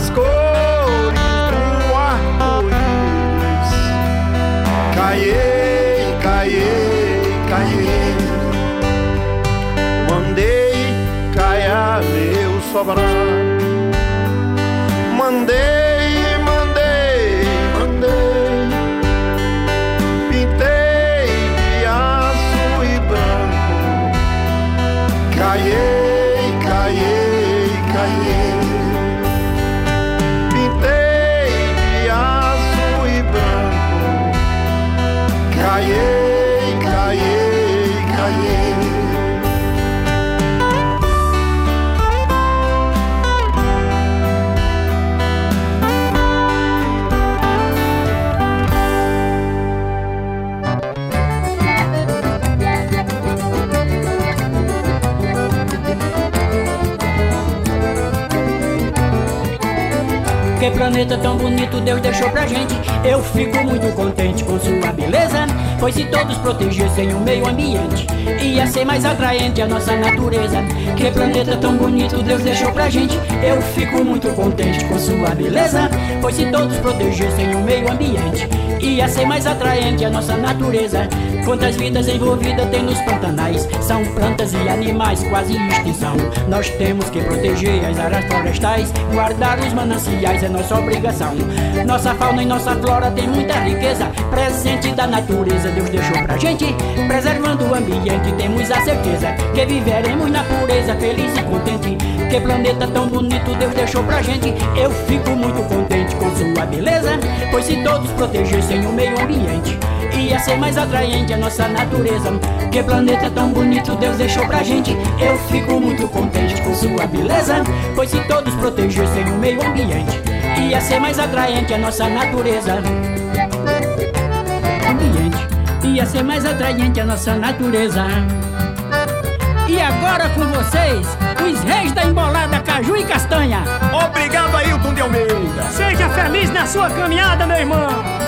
S17: as cores do arco-íris. Caiei, caiei, caiei. Mandei caiar meu sobrado.
S12: Planeta tão bonito Deus deixou pra gente. Eu fico muito contente com sua beleza. Pois se todos protegessem o meio ambiente, ia ser mais atraente a nossa natureza. Que planeta tão bonito Deus deixou pra gente. Eu fico muito contente com sua beleza. Pois se todos protegessem o meio ambiente, ia ser mais atraente a nossa natureza. Quantas vidas envolvidas tem nos pantanais? São plantas e animais quase em extinção. Nós temos que proteger as áreas florestais, guardar os mananciais é nossa obrigação. Nossa fauna e nossa flora tem muita riqueza, presente da natureza Deus deixou pra gente. Preservando o ambiente, temos a certeza que viveremos na pureza, feliz e contente. Que planeta tão bonito Deus deixou pra gente. Eu fico muito contente com sua beleza, pois se todos protegessem o meio ambiente, ia ser mais atraente a nossa natureza. Que planeta tão bonito Deus deixou pra gente. Eu fico muito contente com sua beleza, pois se todos protegessem o meio ambiente, ia ser mais atraente a nossa natureza. Ambiente ia ser mais atraente a nossa natureza.
S18: E agora com vocês, os reis da embolada Caju e Castanha.
S17: Obrigado, Ailton de Almeida.
S18: Seja feliz na sua caminhada, meu irmão.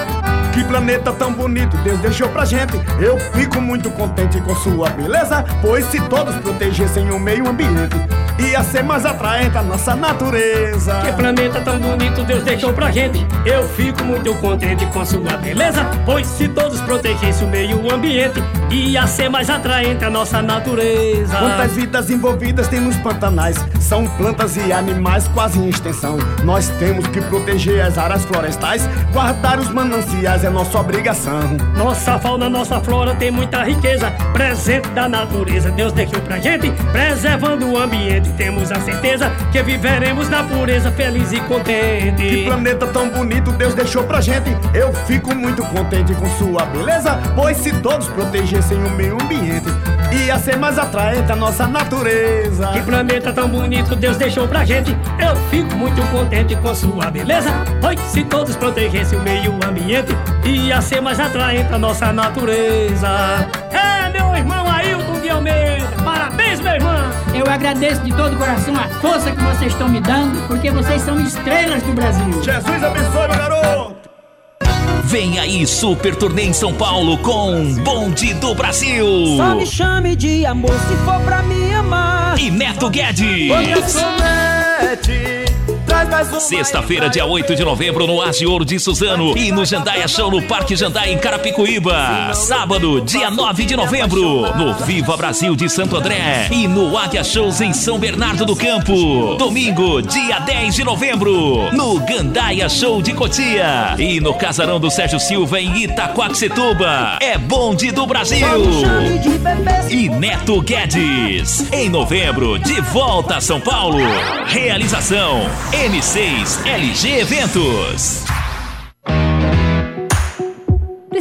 S17: Que planeta tão bonito Deus deixou pra gente. Eu fico muito contente com sua beleza, pois se todos protegessem o meio ambiente, ia ser mais atraente a nossa natureza.
S18: Que planeta tão bonito Deus deixou pra gente. Eu fico muito contente com sua beleza, pois se todos protegessem o meio ambiente, ia ser mais atraente a nossa natureza.
S17: Quantas vidas envolvidas tem nos pantanais? São plantas e animais quase em extensão. Nós temos que proteger as áreas florestais, guardar os mananciais é nossa obrigação.
S18: Nossa fauna, nossa flora tem muita riqueza, presente da natureza. Deus deixou pra gente, preservando o ambiente. Temos a certeza que viveremos na pureza, feliz e contente.
S17: Que planeta tão bonito Deus deixou pra gente. Eu fico muito contente com sua beleza, pois se todos protegessem o meio ambiente, ia ser mais atraente a nossa natureza.
S18: Que planeta tão bonito Deus deixou pra gente. Eu fico muito contente com sua beleza. Pois se todos protegessem o meio ambiente, ia ser mais atraente a nossa natureza. É, meu irmão Ailton de Almeida. Parabéns, meu irmão. Eu agradeço de todo o coração a força que vocês estão me dando, porque vocês são estrelas do Brasil.
S17: Jesus abençoe, meu garoto.
S1: Vem aí, Super Turnê em São Paulo com Bonde do Brasil.
S2: Só me chame de amor se for pra me amar.
S1: E Neto Guedes. Sexta-feira, dia 8 de novembro, no Age Ouro de Suzano e no Jandaia Show no Parque Jandaia em Carapicuíba. Sábado, dia 9 de novembro, no Viva Brasil de Santo André e no Águia Shows em São Bernardo do Campo. Domingo, dia 10 de novembro, no Gandaia Show de Cotia e no Casarão do Sérgio Silva em Itaquaquecetuba. É bonde do Brasil. E Neto Guedes. Em novembro, de volta a São Paulo. Realização M6 LG Eventos.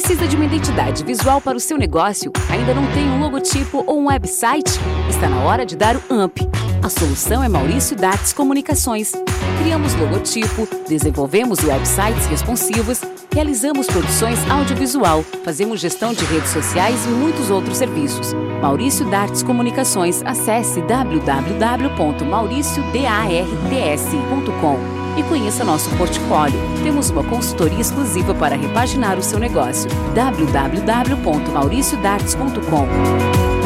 S13: Precisa de uma identidade visual para o seu negócio? Ainda não tem um logotipo ou um website? Está na hora de dar o AMP. A solução é Maurício Dates Comunicações. Criamos logotipo, desenvolvemos websites responsivos, realizamos produções audiovisual, fazemos gestão de redes sociais e muitos outros serviços. Maurício Dartes Comunicações. Acesse www.mauriciodarts.com e conheça nosso portfólio. Temos uma consultoria exclusiva para repaginar o seu negócio. www.mauriciodartes.com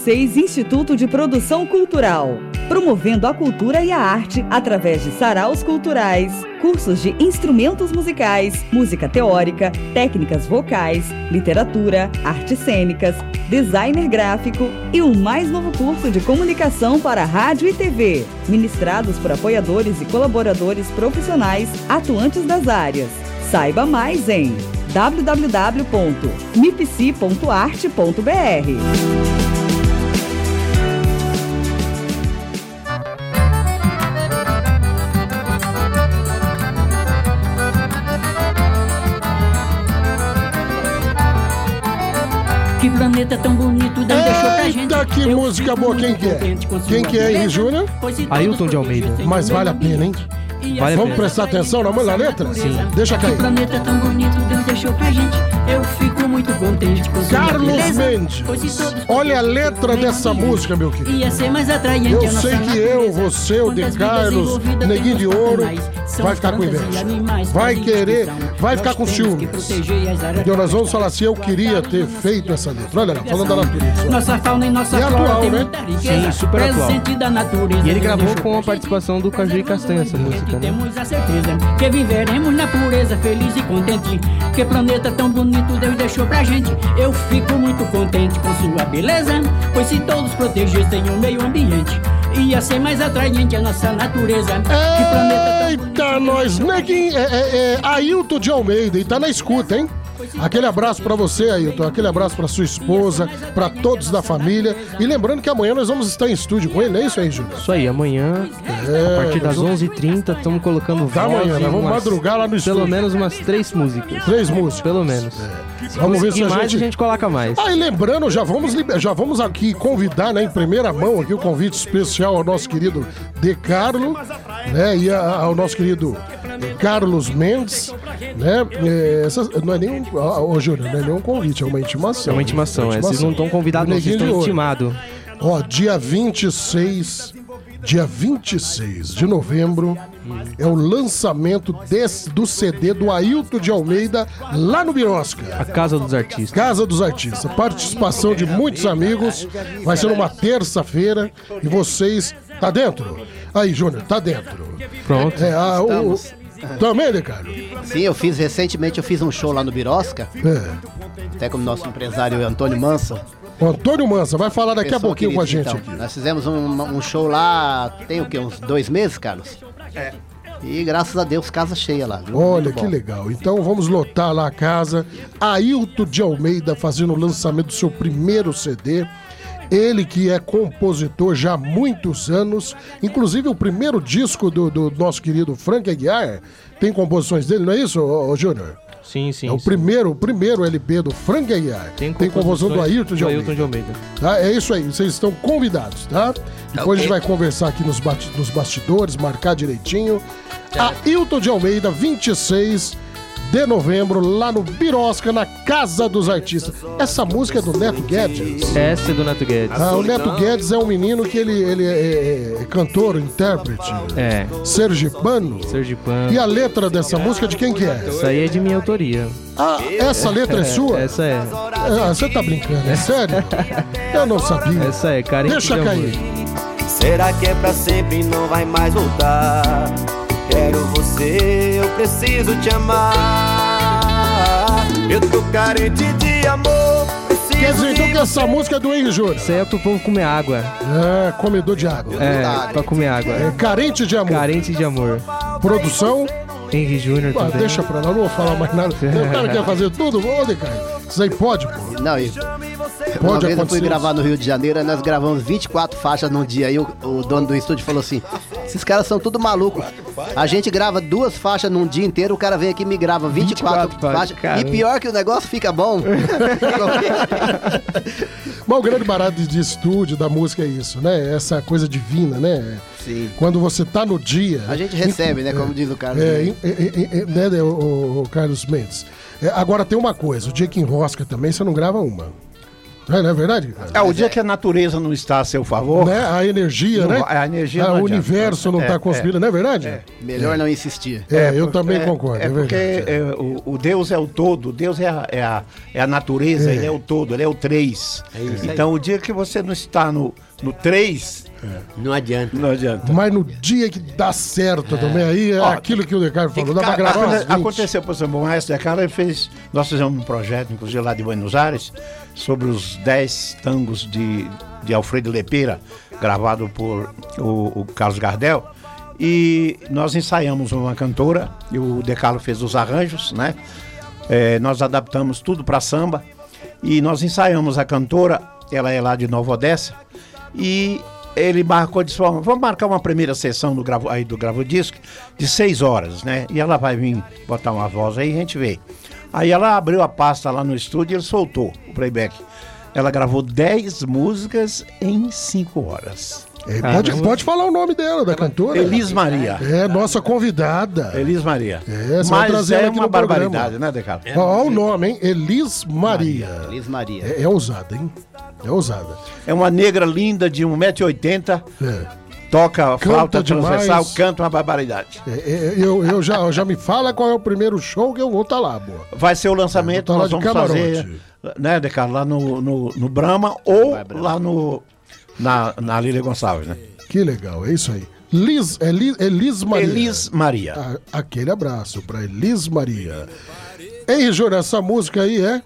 S3: M6 Instituto de Produção Cultural. Promovendo a cultura e a arte através de saraus culturais, cursos de instrumentos musicais, música teórica, técnicas vocais, literatura, artes cênicas, designer gráfico e o mais novo curso de comunicação para rádio e TV, ministrados por apoiadores e colaboradores profissionais atuantes das áreas. Saiba mais em www.mipc.arte.br.
S18: planeta tão bonito Deus deixou pra gente.
S6: Eita, que
S18: Eu
S6: música boa, quem que é? Quem que é, Júnior?
S18: se
S7: Ailton de Almeida.
S6: Mas vale a pena, hein?
S7: Vale
S6: Vamos prestar atenção na mãe da letra?
S18: Sim.
S6: Deixa
S18: Que
S6: cair.
S18: planeta tão bonito Deus deixou pra gente. Eu fico muito contente com
S6: Carlos Mendes. Olha a letra dessa música, meu querido.
S18: Ia ser mais atraente
S6: Eu sei que eu, você, o De Carlos, Neguinho de Ouro, vai ficar com inveja. Vai querer, vai ficar com ciúmes. Porque nós vamos falar assim, eu queria ter feito essa letra. Olha lá, falando da natureza.
S18: Nossa fauna e nossa
S6: E
S18: flora
S6: atual,
S18: tem
S6: né?
S18: muita riqueza.
S7: Sim, super atual.
S18: presente da natureza.
S7: E ele gravou com a participação do Caju e Castanha essa música, né?
S18: Temos a certeza que viveremos na pureza, feliz e contente. Que planeta tão bonito Deus deixou pra gente. Eu fico muito contente com sua beleza, pois se todos protegessem o meio ambiente, ia ser mais atraente a nossa natureza. Que planeta tão
S6: Eita, nós, neguinho, é, é, é Ailton de Almeida, e tá na escuta, hein? Aquele abraço pra você, Ailton. Aquele abraço pra sua esposa, pra todos da família. E lembrando que amanhã nós vamos estar em estúdio com ele, é isso aí, Júlio?
S7: Isso aí, amanhã,
S6: É,
S7: a partir das
S6: nós
S7: 11h30, estamos colocando
S6: Tá
S7: voz
S6: amanhã,
S7: em
S6: nós vamos
S7: umas-
S6: madrugar lá no estúdio.
S7: Pelo menos umas três músicas.
S6: Três músicas.
S7: Pelo menos.
S6: Vamos ver se a
S7: mais
S6: gente-
S7: a gente coloca mais.
S6: Ah, e lembrando, já vamos, já vamos aqui convidar, né, em primeira mão aqui o convite especial ao nosso querido De Carlo, né, e a- ao nosso querido Carlos Mendes, né, é, essas- não é nenhum, ah, ô Júnior, não é nenhum convite, é uma intimação.
S7: É uma intimação, é. Vocês não estão convidados, não, vocês estão intimados.
S6: Ó, dia 26, dia 26 de novembro é o lançamento desse, do CD do Ailton de Almeida lá no Birosca.
S7: A Casa dos Artistas.
S6: Casa dos Artistas. Participação de muitos amigos. Vai ser uma terça-feira e vocês. Tá dentro? Aí, Júnior, tá dentro.
S7: Pronto.
S6: É, a, o,
S10: Estamos.
S6: Também, Ricardo?
S10: Sim, eu fiz recentemente, eu fiz um show lá no Birosca,
S6: É.
S10: até com o nosso empresário Antônio Manso.
S6: O Antônio Mansa vai falar daqui a
S10: Pessoa
S6: pouquinho com a gente
S10: então.
S6: aqui.
S10: Nós fizemos um, um show lá, tem o quê? Uns dois meses, Carlos? É. E graças a Deus, casa cheia lá. viu?
S6: Olha que legal. Então vamos lotar lá a casa. Ailton de Almeida fazendo o lançamento do seu primeiro CD. Ele que é compositor já há muitos anos. Inclusive o primeiro disco do, do nosso querido Frank Aguiar tem composições dele, não é isso, ô, ô, Júnior?
S7: Sim, sim.
S6: É o
S7: sim.
S6: primeiro, o primeiro LP do Frank Aguiar. Tem, composição do Ailton de Almeida.
S7: Ailton de Almeida.
S6: Tá? É isso aí, vocês estão convidados, tá? Depois a gente vai conversar aqui nos, nos bastidores, marcar direitinho. Ailton de Almeida, 26 de novembro, lá no Birosca, na Casa dos Artistas. Essa música é do Neto Guedes.
S7: Essa é do Neto Guedes.
S6: Ah, o Neto Guedes é um menino que ele, ele é, é cantor, intérprete,
S7: É.
S6: sergipano.
S7: Sergipano.
S6: E a letra dessa música de quem que é?
S7: Isso aí é de minha autoria.
S6: Ah, essa letra é sua?
S7: Essa é.
S6: Ah, você tá brincando, é sério? Eu não sabia.
S7: Essa é, carente
S6: Deixa
S7: de
S6: cair.
S19: Será que é pra sempre e não vai mais voltar? Quero você, eu preciso te amar. Eu tô carente de amor.
S6: Quer dizer, então que essa música é do Henry Júnior.
S7: Isso aí é pro povo comer água.
S6: É, comedor de água.
S7: É, pra comer água.
S6: É, carente de amor.
S7: Carente de amor.
S6: Produção.
S7: Henry Júnior
S6: Ah,
S7: também.
S6: deixa pra lá, não vou falar mais nada. O cara quer fazer tudo? Ô, cara. Isso aí pode, pô.
S10: Não, e
S6: Pode
S10: uma vez eu fui gravar no Rio de Janeiro, nós gravamos 24 faixas num dia. Aí o, o dono do estúdio falou assim: esses caras são tudo maluco. A gente grava duas faixas num dia inteiro, o cara vem aqui e me grava 24,
S7: 24
S10: faixas. E pior que o negócio fica bom.
S6: Mas o grande barato de estúdio, da música é isso, né? Essa coisa divina, né?
S10: Sim.
S6: Quando você tá no dia.
S10: A gente recebe, né? Como diz o Carlos.
S6: É, é, é, é, né, né, o, o Carlos Mendes. É, agora tem uma coisa, o dia que enrosca também, você não grava uma. É, não é verdade?
S11: É, o dia que a natureza não está a seu favor.
S6: Né? A energia,
S11: Não
S6: né?
S11: a energia
S6: Ah, o universo não
S11: É,
S6: tá
S11: é.
S6: conspirando, não é verdade?
S10: Melhor não insistir.
S6: É, eu
S11: por-
S6: também
S11: é-
S6: concordo,
S11: É,
S6: é
S11: porque é, o, o Deus é o todo, Deus é a, é a, é a natureza,
S6: É.
S11: ele é o todo, ele é o três.
S9: isso aí.
S11: então o dia que você não está no, no três,
S9: Não adianta.
S11: não adianta.
S6: Mas no dia que dá certo também, aí é
S11: Ó,
S6: aquilo que o Ricardo falou, dá pra gravar umas 20.
S11: Aconteceu, por exemplo, o Maestro Decaro, ele fez. Nós fizemos um projeto, inclusive lá de Buenos Aires, sobre os 10 tangos de, de Alfredo Lepeira, gravado por o, o Carlos Gardel. E nós ensaiamos uma cantora, e o Decalo fez os arranjos, né? É, nós adaptamos tudo para samba. E nós ensaiamos a cantora, ela é lá de Nova Odessa, e ele marcou de forma, vamos marcar uma primeira sessão do gravo, aí do Gravo Disco de seis horas, né? E ela vai vir botar uma voz aí e a gente vê. Aí ela abriu a pasta lá no estúdio e ele soltou o playback. Ela gravou 10 músicas em 5 horas.
S6: É, pode, pode falar o nome dela, da cantora.
S11: Elis Maria.
S6: É, nossa convidada.
S11: Elis Maria.
S6: É, você vai
S11: Mas
S6: trazer
S11: é
S6: ela aqui
S11: uma
S6: no programa.
S11: barbaridade, né, Decaro?
S6: Ó, o nome, hein? Elis Maria.
S10: Elis Maria.
S6: É, é ousada, hein? É ousada.
S11: É uma negra linda de 1,80m,
S6: É.
S11: toca flauta transversal, canta uma barbaridade.
S6: É, é, eu, eu já, já me fala qual é o primeiro show que eu vou estar lá, boa.
S11: Vai ser o lançamento,
S6: Tá lá
S11: nós vamos
S6: camarote.
S11: fazer, né, Decaro, lá no, no, no Brahma ou lá no, na, na Lília Gonçalves, né?
S6: Que legal, é isso aí. Liz, é Liz, Elis Maria.
S11: Elis Maria.
S6: Ah, aquele abraço pra Elis Maria. Ei, Júnior, essa música aí é.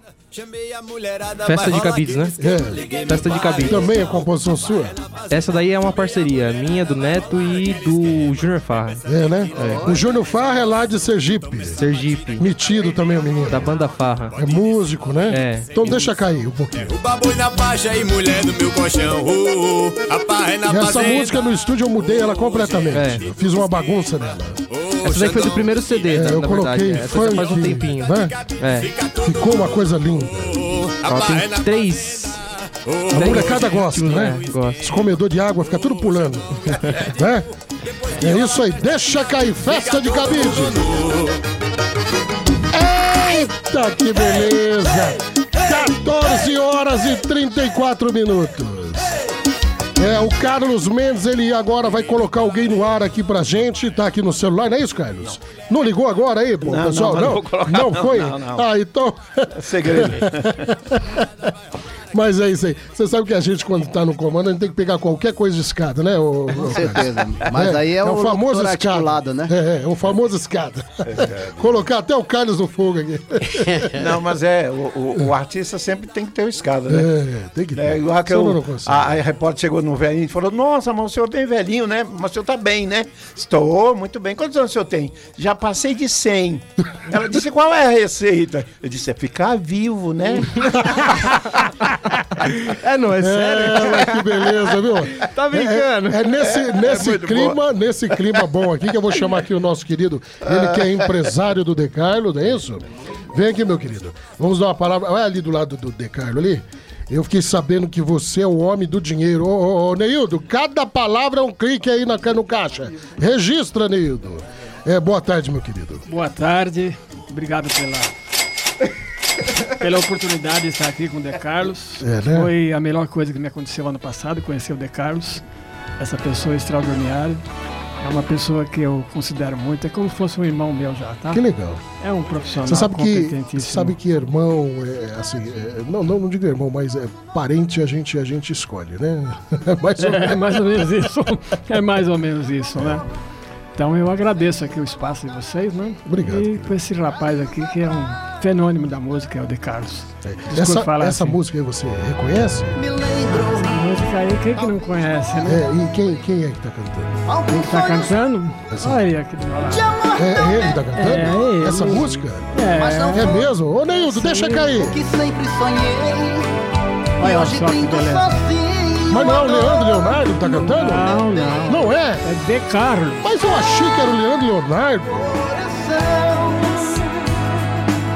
S7: Festa de cabides, né?
S6: É.
S7: Festa de cabides.
S6: Também é composição sua?
S7: Essa daí é uma parceria minha, do Neto e do Junior Farra.
S6: É, né? O Júnior Farra é lá de Sergipe.
S7: Sergipe.
S6: Metido também o menino.
S7: Da banda Farra.
S6: É músico, né?
S7: É.
S6: Então deixa cair um pouquinho.
S5: Baboi na faixa e mulher do meu colchão. Uh, uh, a pá é na
S6: E essa
S5: fazenda.
S6: música no estúdio eu mudei ela completamente.
S7: É.
S6: Eu fiz uma bagunça nela.
S7: Essa daí foi do primeiro CD,
S6: É,
S7: na,
S6: eu
S7: na
S6: coloquei
S7: verdade. Essa já faz um
S6: funk,
S7: tempinho.
S6: né?
S7: É.
S6: Ficou uma coisa linda.
S7: Ela tem três.
S6: A molecada gosta, né?
S7: É, gosta.
S6: Os comedor de água fica tudo pulando. né? É isso aí. Deixa cair. Festa de cabide. Eita, que beleza! 14 horas e 34 minutos. É, o Carlos Mendes, ele agora vai colocar alguém no ar aqui pra gente, tá aqui no celular, não é isso, Carlos? Não ligou agora aí, pô,
S11: Não,
S6: pessoal?
S11: não, não vou colocar,
S6: não
S11: não,
S6: foi?
S11: não, não.
S6: Ah, então.
S11: É segredo.
S6: Mas é isso aí. Você sabe que a gente, quando tá no comando, a gente tem que pegar qualquer coisa de escada, né? ô- ô,
S10: Com certeza. Mas aí é
S6: o
S10: o
S6: famoso escada.
S10: né?
S6: É, é, o famoso escada. Colocar até o Carlos no fogo aqui.
S11: Não, mas é, o, o- o artista sempre tem que ter o escada, né?
S6: É, tem que ter.
S11: É, e o
S6: eu não consigo.
S11: a, a repórter chegou no velhinho e falou: Nossa, mas o senhor tem velhinho, né? Mas o senhor tá bem, né? Estou, muito bem. Quantos anos o senhor tem? Já passei de 100. Ela disse: Qual é a receita? Eu disse: É ficar vivo, né?
S7: É, não, é sério.
S6: É, que beleza, viu?
S7: Tá brincando.
S6: É, é nesse,
S7: É,
S6: nesse
S7: é muito
S6: clima, nesse clima bom aqui que eu vou chamar aqui o nosso querido, ele que é empresário do Decarlo, não é isso? Vem aqui, meu querido. Vamos dar uma palavra. Olha ali do lado do Decarlo ali. Eu fiquei sabendo que você é o homem do dinheiro. Ô, ô, ô, Neildo, cada palavra é um clique aí na, no caixa. Registra, Neildo. É, boa tarde, meu querido.
S20: Boa tarde, obrigado pela, pela oportunidade de estar aqui com o De Carlos.
S6: É, né?
S20: Foi a melhor coisa que me aconteceu ano passado, conhecer o De Carlos, essa pessoa extraordinária. É uma pessoa que eu considero muito, é como se fosse um irmão meu já, tá?
S6: Que legal.
S20: É um profissional
S6: Você sabe que, sabe que irmão, é, assim, é, não, não, não digo irmão, mas é parente a gente, a gente escolhe, né? É mais ou
S20: É
S6: menos.
S20: mais ou menos isso. É mais ou menos isso, né? Então eu agradeço aqui o espaço de vocês, né?
S6: Obrigado.
S20: E com esse rapaz aqui que é um fenômeno da música, é o De Carlos. Desculpe
S6: Essa,
S20: falar
S6: essa
S20: assim.
S6: música aí você reconhece?
S20: Essa música aí, quem que não conhece, né?
S6: É, e quem, quem é que tá cantando?
S20: Quem que tá cantando?
S6: Assim.
S20: Olha aí aqui do meu lado.
S6: É, é ele que tá cantando?
S20: É ele.
S6: Essa música?
S20: É.
S6: É mesmo? Ô, Neildo, deixa cair.
S12: Que sempre sonhei.
S20: Olha
S12: hoje
S20: só que beleza.
S6: Mas não é o Leandro Leonardo que tá cantando?
S20: Não, não.
S6: Não é?
S20: É De Carlos.
S6: Mas eu achei que era o Leandro Leonardo.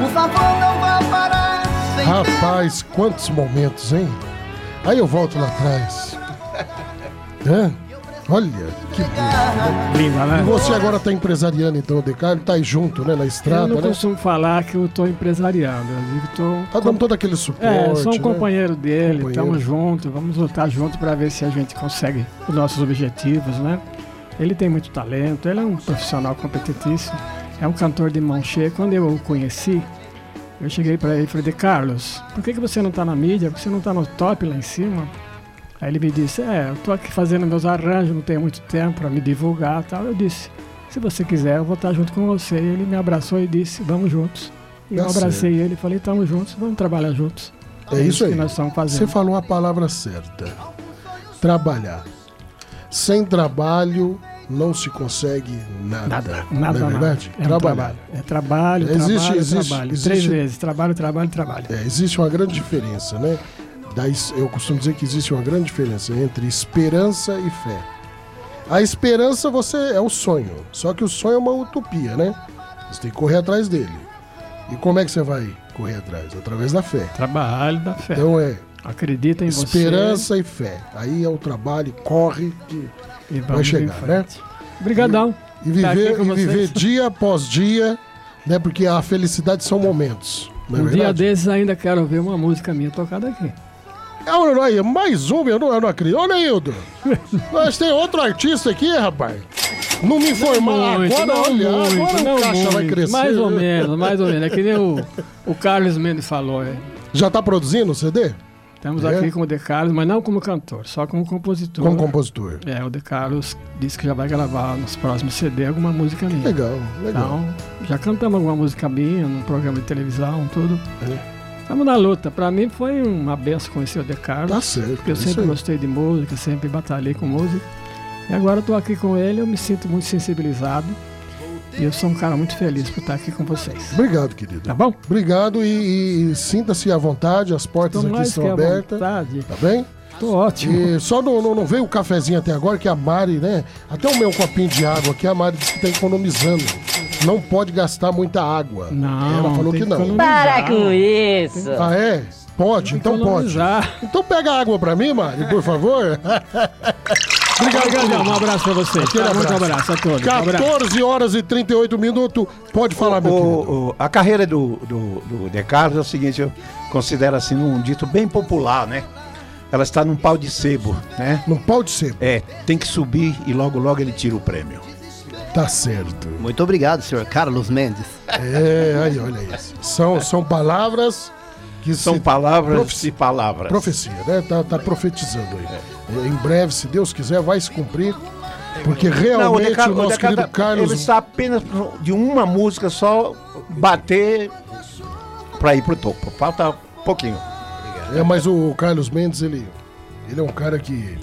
S12: Por favor, não vá parar
S6: Rapaz, quantos momentos, hein? Aí eu volto lá atrás. Hã? Olha, que lindo.
S20: Linda, né?
S6: E você agora tá empresariando, então, o Decarlo, tá aí junto, né, na
S20: Eu
S6: estrada,
S20: não
S6: né?
S20: costumo falar que eu tô empresariando. Eu digo tô...
S6: Tá dando todo aquele suporte,
S20: É, sou um
S6: né?
S20: companheiro dele,
S6: Companheiro.
S20: estamos juntos, vamos lutar juntos para ver se a gente consegue os nossos objetivos, né? Ele tem muito talento, ele é um profissional competentíssimo, é um cantor de mão cheia. Quando eu o conheci, eu cheguei para ele e falei, de Carlos, por que, que você não está na mídia? Por que você não está no top lá em cima? Aí ele me disse, é, eu tô aqui fazendo meus arranjos, não tenho muito tempo para me divulgar tal. Eu disse, se você quiser, eu vou estar junto com você. E ele me abraçou e disse, vamos juntos. E eu
S6: Tá
S20: abracei
S6: certo.
S20: ele e falei, estamos juntos, vamos trabalhar juntos.
S6: É isso aí.
S20: que nós estamos fazendo.
S6: Você falou a palavra certa. Trabalhar. Sem trabalho não se consegue nada.
S20: Nada, nada,
S6: não é
S20: nada.
S6: verdade?
S20: É um trabalho. É trabalho,
S6: Existe-
S20: trabalho,
S6: existe-
S20: trabalho.
S6: existe-
S20: Três vezes. Trabalho, trabalho, trabalho.
S6: É, existe uma grande diferença, né? Eu costumo dizer que existe uma grande diferença entre esperança e fé. A esperança você é o sonho, só que o sonho é uma utopia, né? Você tem que correr atrás dele. E como é que você vai correr atrás? Através da fé.
S20: Trabalho da fé.
S6: Então é
S20: Acredita em você.
S6: esperança e fé. Aí é o trabalho, corre que
S20: E
S6: vai chegar, né?
S20: Obrigadão.
S6: E
S20: Tá aqui
S6: viver, e viver dia após dia, né? Porque a felicidade são momentos. Não é
S20: Um dia
S6: verdade?
S20: desses ainda quero ver uma música minha tocada aqui.
S6: É, aí, mais um, eu não, eu não acredito. Ô, Neildo, nós tem outro artista aqui, rapaz. Não me informar
S20: Muito,
S6: agora,
S20: não
S6: olha,
S20: muito,
S6: agora o caixa vai
S20: muito.
S6: crescer.
S20: Mais ou menos, mais ou menos. É que nem o, o Carlos Mendes falou. É.
S6: Já tá produzindo o CD?
S20: Estamos
S6: É?
S20: aqui com o De Carlos, mas não como cantor, só como compositor.
S6: Como compositor.
S20: É, o De Carlos disse que já vai gravar nos próximos CD alguma música minha.
S6: Legal, legal.
S20: Então, já cantamos alguma música minha num programa de televisão, tudo. Vamos na luta. Pra mim foi uma benção conhecer o De Carlos.
S6: Tá certo,
S20: Porque eu
S6: isso
S20: sempre gostei de música, sempre batalhei com música. E agora eu tô aqui com ele, eu me sinto muito sensibilizado. E eu sou um cara muito feliz por estar aqui com vocês.
S6: Obrigado, querido.
S20: Tá bom?
S6: Obrigado e, e sinta-se à vontade, as portas aqui
S20: mais
S6: estão abertas.
S20: vontade.
S6: Tá bem?
S20: Tô ótimo.
S6: E só não, não, não veio o cafezinho até agora, que a Mari, né? Até o meu copinho de água aqui, a Mari disse que tá economizando. Não pode gastar muita água.
S20: Não,
S6: Ela falou que
S20: que
S6: não.
S8: Para com isso.
S6: Ah, é? Pode, então pode. Então pega água pra mim, Mari, por favor. Obrigado, querido.
S20: um abraço pra.
S6: Aquele
S20: Tá, muito abraço a todos. Um abraço.
S6: 14 horas e 38 minutos. Pode falar, meu querido.
S11: O- o- a carreira do, do, do De Carlos é o seguinte, eu considero assim um dito bem popular, né? Ela está num pau de sebo, né?
S6: Num pau de sebo.
S11: É, tem que subir e logo logo ele tira o prêmio.
S6: Tá certo.
S10: Muito obrigado, senhor Carlos Mendes.
S6: É, aí, olha isso. São, são palavras que
S11: São
S6: se-
S11: palavras
S6: Profecia.
S11: e palavras.
S6: Profecia, né? Tá, tá profetizando aí. Em breve, se Deus quiser, vai se cumprir. Porque realmente
S11: De Car-
S6: o nosso
S11: De Car-
S6: querido Carlos.
S11: Ele está apenas de uma música só bater para ir pro topo. Falta pouquinho.
S6: É, mas o Carlos Mendes, ele, ele é um cara que.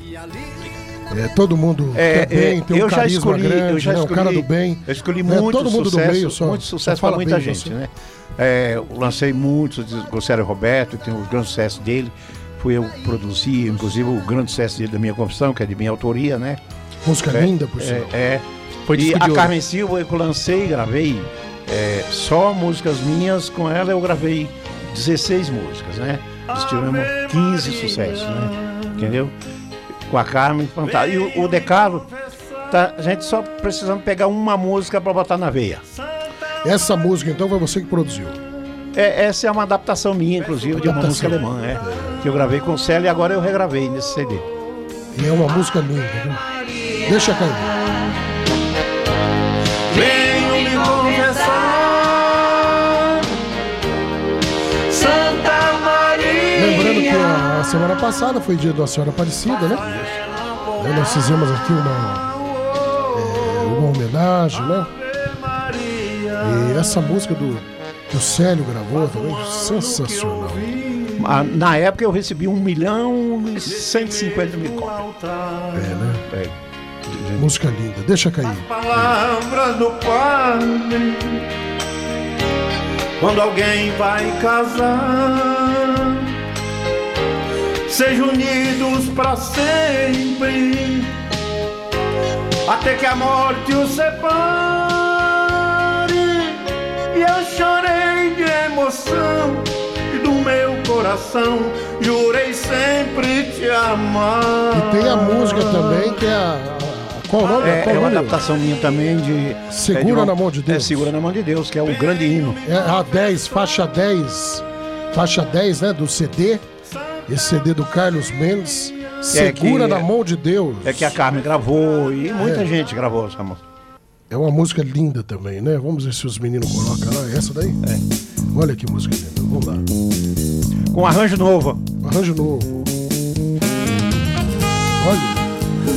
S6: É, todo mundo
S11: É,
S6: quer bem,
S11: é,
S6: tem um
S11: eu já
S6: carisma
S11: escolhi,
S6: grande,
S11: eu já
S6: né? um
S11: escolhi,
S6: cara do bem.
S11: Eu escolhi
S6: né?
S11: muito
S6: Todo mundo
S11: sucesso,
S6: do meio só.
S11: muito sucesso para muita
S6: bem
S11: gente,
S6: você.
S11: né? É, eu lancei muitos o Sérgio Roberto, tem os grandes sucessos dele. Fui eu que produzi, inclusive o grande sucesso dele da minha confissão, que é de minha autoria, né?
S6: Música
S11: É,
S6: linda, por
S11: é,
S6: sinal.
S11: É.
S6: Foi
S11: e a. Carmen Silva eu lancei, gravei é, só músicas minhas, com ela eu gravei 16 músicas, né? Nós tivemos 15 sucessos, né? Entendeu? Com a Carmen, fantástico. E o, o Decaro, tá, a gente só precisando pegar uma música para botar na veia.
S6: Essa música, então, foi você que produziu.
S11: É, essa é uma adaptação minha, inclusive, de uma música alemã, é, que eu gravei com o Célio e agora eu regravei nesse CD.
S6: E é uma música linda, viu? Deixa cair. A, a semana passada foi dia da Senhora Aparecida, né? Aí nós fizemos aqui uma, é, uma homenagem, né? E essa música do, que o Célio gravou também, sensacional.
S11: Ah, Na época eu recebi 1 milhão e 150 mil cópias.
S6: É, né?
S11: É.
S6: Música linda, deixa cair.
S12: Palavras do Padre. Quando alguém vai casar, sejam unidos para sempre, até que a morte os separe. E eu chorei de emoção e do meu coração jurei sempre te amar.
S6: E tem a música também, que é a. qual o nome?
S11: É,
S6: Qual
S11: é uma
S6: nome?
S11: adaptação minha também de.
S6: Segura
S11: é de uma-
S6: na mão de Deus.
S11: É, Segura na mão de Deus, que é o grande hino.
S6: É a 10, faixa 10. Faixa 10, né? Do CD. Esse CD do Carlos Mendes. Segura
S11: que-
S6: na mão de Deus.
S11: É que a Carmen gravou e muita
S6: É.
S11: gente gravou essa música.
S6: É uma música linda também, né? Vamos ver se os meninos colocam lá. Essa daí? É. Olha que música linda. Vamos lá.
S11: Com arranjo novo.
S6: Arranjo novo. Olha.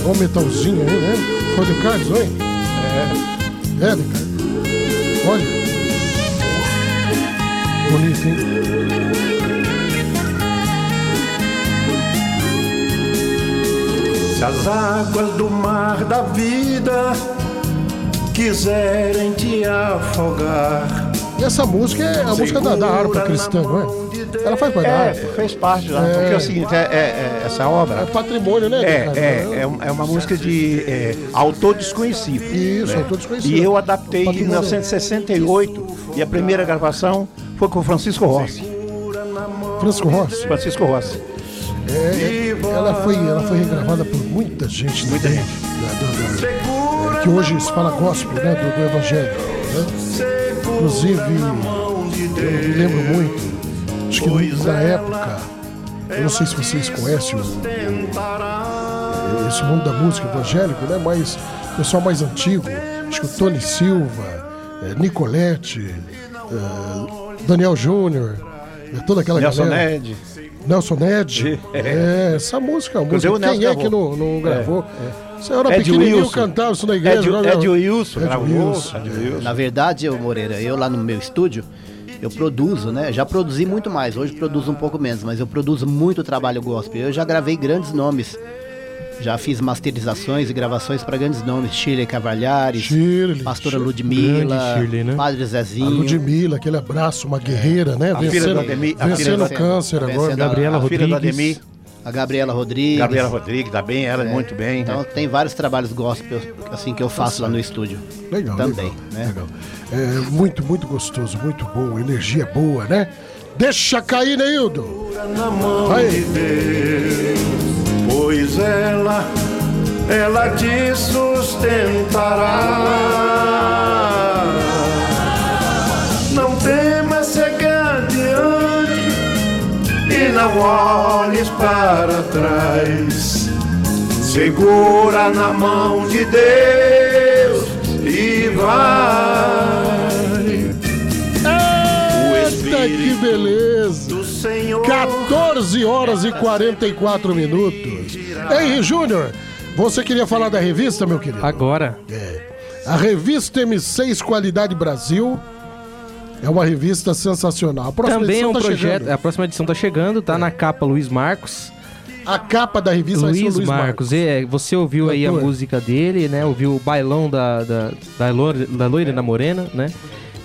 S6: Olha o metalzinho aí, né? Foi do Carlos, oi? É. É, do Carlos. Olha. Bonito, hein?
S12: Se as águas do mar da vida quiserem te afogar.
S6: E essa música é a música da, da harpa cristã, não é? Ela faz parte da
S11: É,
S6: harpa.
S11: fez parte lá.
S6: É.
S11: Porque é o seguinte, é, é- é- essa obra.
S6: É patrimônio, né?
S11: É, é, é, é uma música de é, autor desconhecido.
S6: Isso,
S11: né?
S6: autor desconhecido.
S11: E eu adaptei em
S6: Patrimônio.
S11: 1968 e a primeira gravação foi com o Francisco Rossi.
S6: Francisco Rossi.
S11: Francisco Rossi.
S6: É, ela, foi, ela foi regravada por muita gente.
S11: Muita
S6: também,
S11: gente.
S6: da- da- da- é, que hoje se fala gospel, né? Do, do Evangelho. Né? Inclusive, eu me lembro muito, acho que na época, eu não sei se vocês conhecem o, o- esse mundo da música evangélico, né? Mas o pessoal mais antigo, acho que o Tony Silva, é, Nicolette, é, Daniel Júnior, é, toda aquela
S11: Nelson
S6: galera.
S11: Ned.
S6: Nelson Ned. É, essa música, a música. Quem
S11: Nelson
S6: é que não,
S11: gravou.
S6: não gravou?
S11: É,
S6: Você era
S11: Ed
S6: pequenininho,
S11: Wilson.
S6: cantava isso na igreja.
S11: Ed-
S6: agora-
S11: Ed Wilson
S6: Ed
S11: gravou.
S6: Wilson.
S11: Ed Wilson.
S10: Na verdade, eu, Moreira, eu lá no meu estúdio, eu produzo, né? Já produzi muito mais, hoje produzo um pouco menos, mas eu produzo muito trabalho gospel. Eu já gravei grandes nomes. Já fiz masterizações e gravações para grandes nomes, Shirley Cavalhares,
S6: Shirley,
S10: Pastora
S6: Shirley.
S10: Ludmilla,
S6: Shirley, né?
S10: Padre
S6: A
S10: Zezinho.
S6: Ludmilla, aquele abraço, uma guerreira, né?
S10: A filha
S6: Vencendo,
S10: do Ademir- a filha
S6: vencendo o câncer
S10: vencendo
S6: agora.
S10: a-
S11: Gabriela a filha do Rodrigues. Ademir.
S10: A Gabriela Rodrigues.
S11: Gabriela Rodrigues, tá bem, ela é muito bem.
S10: Então
S11: né?
S10: tem vários trabalhos gospel assim que eu faço lá no estúdio.
S6: Legal,
S10: Também,
S6: legal,
S10: né?
S6: legal. É muito, muito gostoso, muito bom, energia boa, né? Deixa cair, Neildo!
S21: na mão de Deus, pois ela, ela te sustentará. Não temas chegar adiante e não olhes para trás. Segura na mão de Deus e vai.
S6: Eita, que beleza! 14 horas e 44 minutos. Henry Júnior, você queria falar da revista, meu querido?
S7: Agora.
S6: É. A revista M6 Qualidade Brasil é uma revista sensacional. A próxima
S7: Também é
S6: edição
S7: um
S6: tá
S7: projeto.
S6: chegando.
S7: A próxima edição tá chegando, tá na capa Luiz Marcos.
S6: A capa da revista vai ser o
S7: Luiz,
S6: Luiz
S7: Marcos. É, você ouviu aí a
S6: Cantor.
S7: música dele, né? Ouviu o bailão da, da, da, loira, da loira e da morena, né?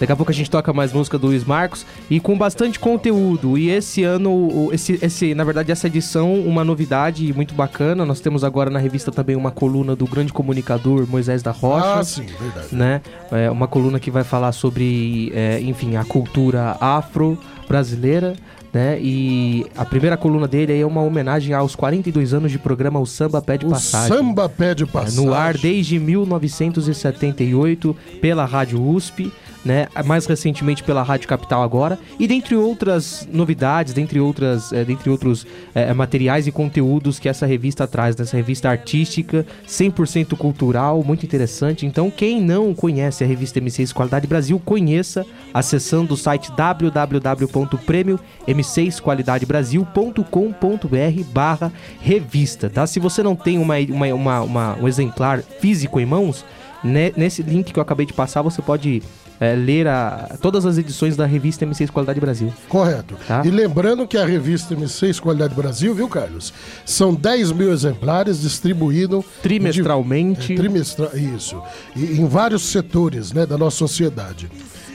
S7: Daqui a pouco a gente toca mais música do Luiz Marcos e com bastante conteúdo. E esse ano, o- esse, esse, na verdade, essa edição, uma novidade muito bacana. Nós temos agora na revista também uma coluna do grande comunicador Moisés da Rocha.
S6: Ah, sim, verdade.
S7: Né? É uma coluna que vai falar sobre, é, enfim, a cultura afro-brasileira. Né? E a primeira coluna dele é uma homenagem aos 42 anos de programa O Samba Pede
S6: O
S7: Passagem.
S6: Samba Pede
S7: É,
S6: Passagem.
S7: No ar desde 1978 pela Rádio USP, né? Mais recentemente pela Rádio Capital agora e dentre outras novidades, dentre outras, eh, dentre outros eh, materiais e conteúdos que essa revista traz, nessa revista artística, 100% cultural, muito interessante. Então, quem não conhece a revista M6 Qualidade Brasil, conheça acessando o site www.prêmio-m6qualidadebrasil.com.br barra revista, tá? Se você não tem uma, uma, uma- uma- um exemplar físico em mãos, nesse link que eu acabei de passar, você pode é, ler a- todas as edições da revista M6 Qualidade Brasil.
S6: Correto.
S7: Tá.
S6: E lembrando que a revista M6 Qualidade Brasil, viu, Carlos? São 10 mil exemplares distribuídos
S7: Trimestralmente.
S6: É, trimestra, isso. E, em vários setores né, da nossa sociedade.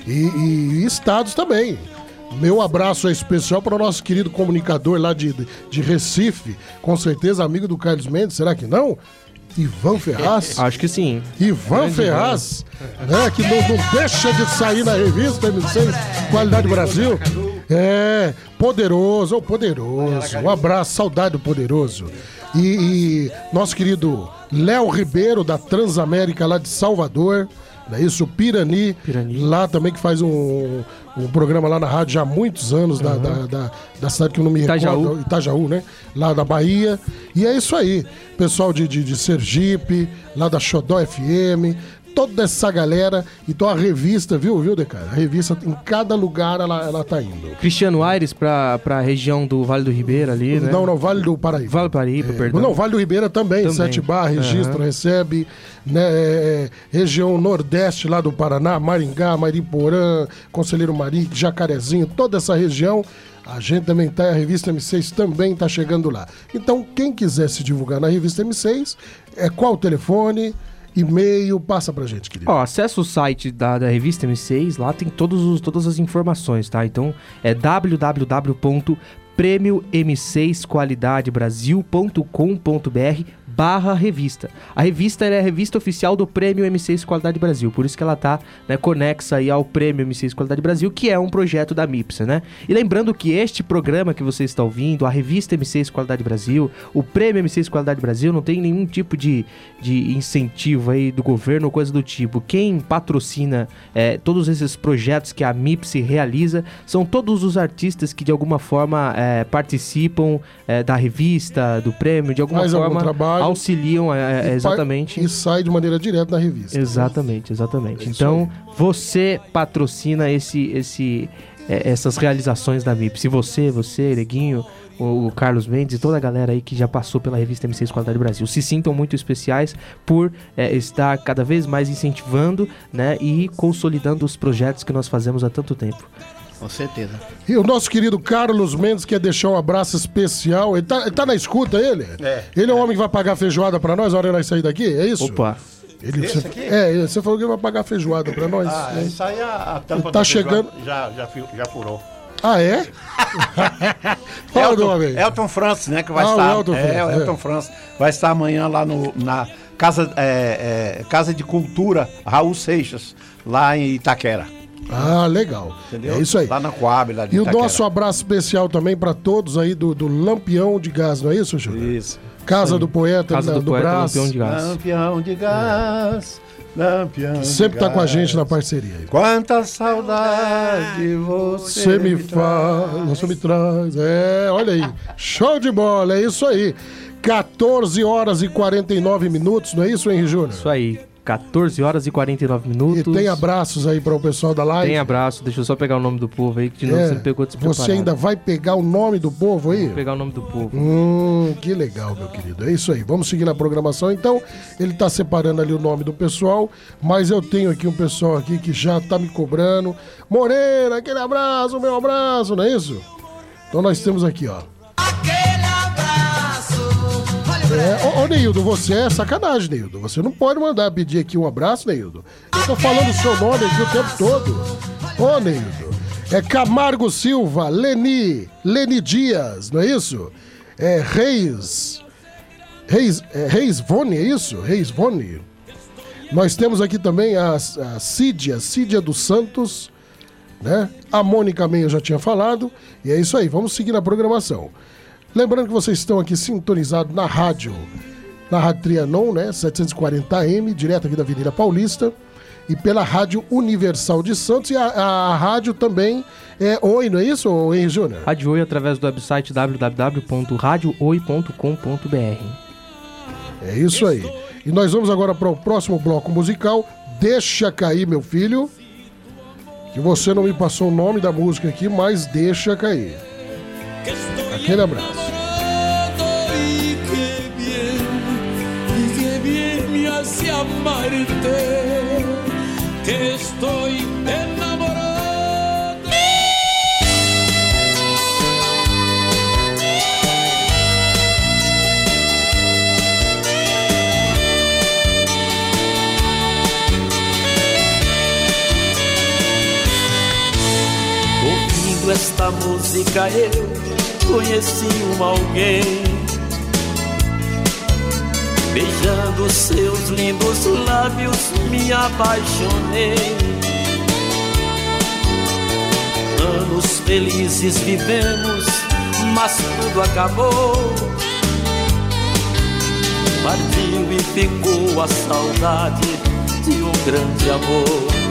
S6: E, e estados também. Meu abraço é especial para o nosso querido comunicador lá de, de Recife, com certeza amigo do Carlos Mendes, será que não? Ivan Ferraz.
S7: Acho que sim.
S6: Ivan
S7: Grande
S6: Ferraz, né, que não, não deixa de sair na revista M6 Qualidade Brasil. É, poderoso, ô poderoso. Um abraço, saudade do poderoso. E, e nosso querido Léo Ribeiro, da Transamérica, lá de Salvador. É isso? Pirani, lá também que faz um, um programa lá na rádio já há muitos anos, da, da, da, da cidade que eu não me
S7: Itajaú.
S6: recordo. Itajaú, né? Lá da Bahia. E é isso aí. Pessoal de, de, de Sergipe, lá da Xodó FM, toda essa galera. Então a revista, viu, viu, Decar? A revista, em cada lugar ela, ela tá indo.
S7: Cristiano Aires pra, pra região do Vale do Ribeira ali, né?
S6: Não, não, Vale do Paraíba.
S7: Vale do Paraíba, perdão.
S6: Não, Vale do Ribeira também,
S7: Também.
S6: Sete Bar, registra,
S7: Aham.
S6: recebe, né, é, região nordeste lá do Paraná, Maringá, Mariporã, Conselheiro Marim, Jacarezinho, toda essa região, a gente também tá, a revista M6 também tá chegando lá. Então, quem quiser se divulgar na revista M6, é qual o telefone, e-mail, passa pra gente, querido.
S7: Ó, acessa o site da, da revista M6, lá tem todos os, todas as informações, tá? Então é www.prêmio-m6qualidadebrasil.com.br barra revista. A revista é a revista oficial do Prêmio M6 Qualidade Brasil, por isso que ela tá né, conexa aí ao Prêmio M6 Qualidade Brasil, que é um projeto da MIPSA, né? E lembrando que este programa que você está ouvindo, a revista M6 Qualidade Brasil, o Prêmio M6 Qualidade Brasil, não tem nenhum tipo de, de incentivo aí do governo ou coisa do tipo. Quem patrocina é, todos esses projetos que a MIPSE realiza são todos os artistas que de alguma forma é, participam é, da revista, do prêmio, de alguma
S6: Faz algum
S7: forma
S6: trabalho.
S7: Auxiliam é, é,
S6: E
S7: exatamente.
S6: E sai de maneira direta na revista.
S7: Exatamente, exatamente.
S6: É
S7: então, você patrocina esse, esse, é, essas realizações da MIP. Se você, você, Neguinho, o, o Carlos Mendes e toda a galera aí que já passou pela revista M6 Qualidade Brasil se sintam muito especiais por é, estar cada vez mais incentivando né, e consolidando os projetos que nós fazemos há tanto tempo.
S10: Com certeza.
S6: E o nosso querido Carlos Mendes quer deixar um abraço especial. Ele tá, ele tá na escuta, ele?
S11: É.
S6: Ele é o homem que vai pagar feijoada pra nós na hora de nós sair daqui? É isso?
S7: Opa.
S6: Ele,
S11: Esse
S6: você,
S11: aqui?
S6: É, você falou que vai pagar feijoada pra nós.
S11: Ah,
S6: né?
S11: isso aí a, a tampa
S6: Tá
S11: da
S6: chegando-
S11: Já, já, já furou.
S6: Ah, é? Fala do
S11: Elton,
S6: homem.
S11: Elton Francis, né? Que vai
S6: Ah, o
S11: estar.
S6: Elton
S11: é,
S6: Francis,
S11: o
S6: é.
S11: Elton Francis. Vai estar amanhã lá no, na Casa, é, é, Casa de Cultura Raul Seixas, lá em Itaquera.
S6: Ah, legal.
S11: Entendeu?
S6: É isso aí.
S11: Lá na Coab, lá de
S6: E o
S11: Itaquera.
S6: nosso abraço especial também pra todos aí do, do Lampião de Gás, não é isso, Júlio?
S11: Isso.
S6: Casa
S11: Sim.
S6: do Poeta,
S7: Casa
S6: da-
S7: do Poeta,
S6: Brás.
S7: Lampião de Gás.
S11: Lampião de gás, lampião
S6: Que
S11: de
S6: sempre tá com a
S11: gás.
S6: gente na parceria. aí.
S11: Quanta saudade você,
S6: Você me faz, você me traz. É, olha aí. Show de bola, é isso aí. 14 horas e 49 minutos, não é isso, Henri Júnior?
S7: Isso aí. 14 horas e 49
S6: E
S7: minutos.
S6: tem abraços aí para o pessoal da live.
S7: Tem abraço. Deixa eu só pegar o nome do povo aí, que de novo
S6: É,
S7: você me pegou despreparado.
S6: Você ainda vai pegar o nome do povo aí?
S7: Vou pegar o nome do povo.
S6: Hum, que legal, meu querido. É isso aí. Vamos seguir na programação. Então, ele tá separando ali o nome do pessoal, mas eu tenho aqui um pessoal aqui que já tá me cobrando. Moreira, aquele abraço, meu abraço, não é isso? Então nós temos aqui, ó. É, ô, ô Neildo, você é sacanagem, Neildo. Você não pode mandar pedir aqui um abraço, Neildo. Eu tô falando o seu nome aqui o tempo todo. Ô, Neildo. É Camargo Silva, Leni, Leni Dias, não é isso? É Reis. Reis, é, Reis Vone, é isso? Reis Vone. Nós temos aqui também a, a Cídia, Cídia dos Santos, né? A Mônica também eu já tinha falado. E é isso aí, vamos seguir na programação. Lembrando que vocês estão aqui sintonizados na rádio, na Rádio Trianon, né? 740M, direto aqui da Avenida Paulista. E pela Rádio Universal de Santos. E a, a rádio também é Oi, não é isso, ô Henri Júnior?
S7: Rádio Oi através do website www.radiooi.com.br.
S6: É isso aí. E nós vamos agora para o próximo bloco musical. Deixa cair, meu filho. Que você não me passou o nome da música aqui, mas deixa cair.
S2: Que estoy enamorado. Ouvindo esta música eu conheci um alguém. Beijando seus lindos lábios me apaixonei. Anos felizes vivemos, mas tudo acabou. Partiu e ficou a saudade de um grande amor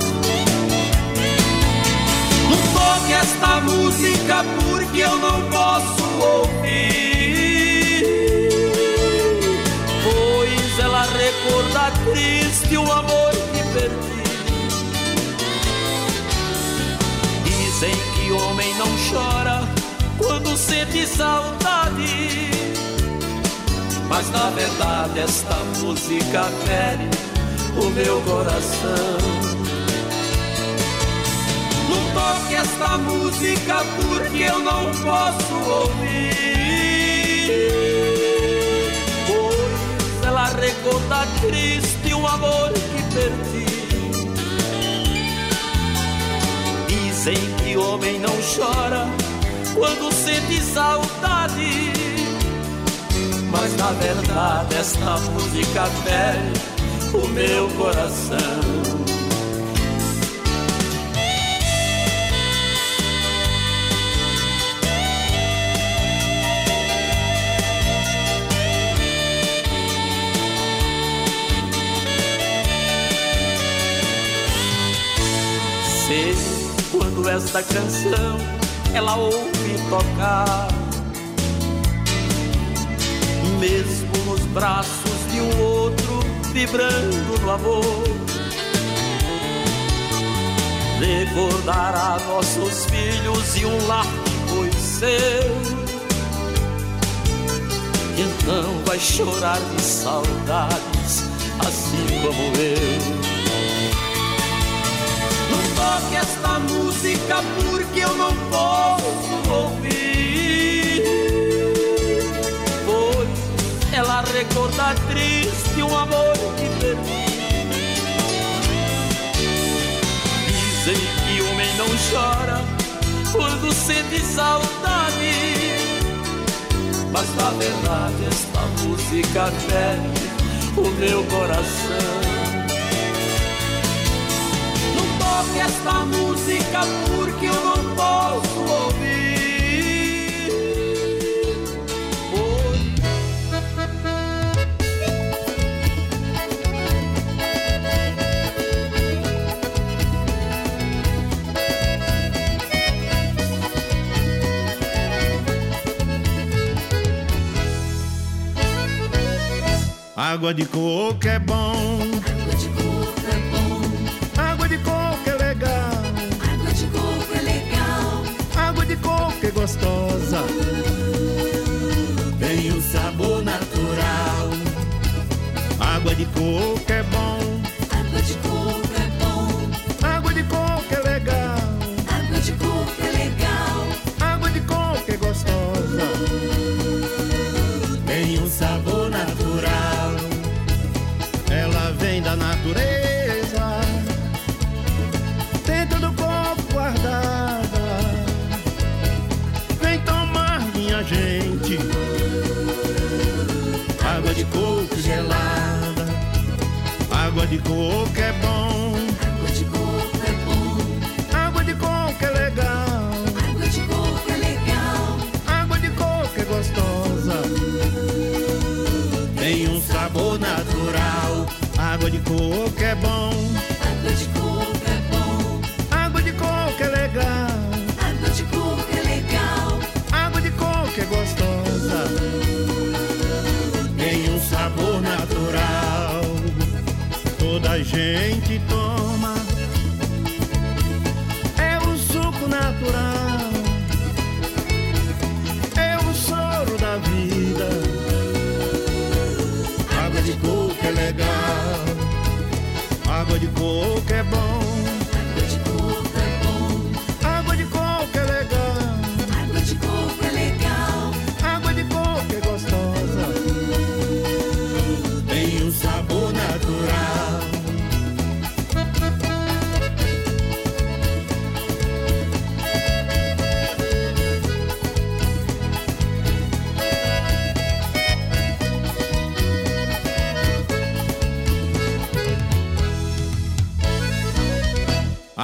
S2: esta música porque eu não posso ouvir. Pois ela recorda triste o amor que perdi. Dizem que homem não chora quando sente saudade. Mas na verdade esta música fere o meu coração. Não toque esta música porque eu não posso ouvir. Pois ela recorda triste o amor que perdi. Dizem que homem não chora quando sente saudade. Mas na verdade esta música fere o meu coração. Esta canção ela ouve tocar, mesmo nos braços de um outro vibrando no amor. Recordará nossos filhos e um lar que foi seu. Então vai chorar de saudades, assim como eu. Toque esta música porque eu não posso ouvir. Pois ela recorda triste um amor que perdi. Dizem que homem não chora quando sente saudade. Mas na verdade esta música fere o meu coração. Toque esta música porque eu não posso ouvir.
S17: Água de coco é bom.
S22: É
S17: gostosa.
S22: Tem um sabor natural.
S17: Água de coco é bom.
S22: Água de coco é bom.
S17: Água de coco é legal.
S22: Água de coco é legal.
S17: Água de coco é gostosa.
S22: Tem um sabor natural.
S17: Ela vem da natureza. Água de coco é bom.
S22: Água de coco é bom.
S17: Água de coco é legal.
S22: Água de coco é legal.
S17: Água de coco é gostosa. Tem um sabor natural. Água de coco é bom.
S22: Água de coco
S17: gente toma. É o suco natural. É o soro da vida. Água de coco é legal. Água de coco é bom.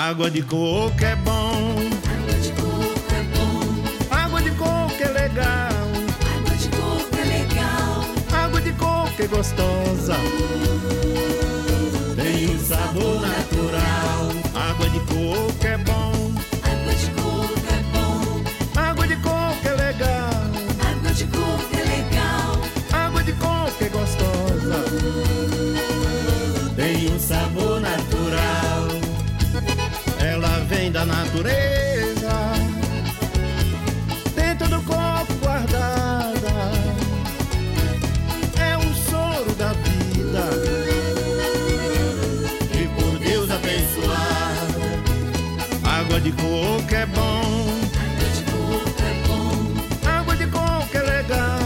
S22: Água de coco é
S17: natureza. Dentro do copo guardada. É um soro da vida. E por Deus abençoada. Água de coco é bom.
S22: Água de coco é bom.
S17: Água de coco é legal.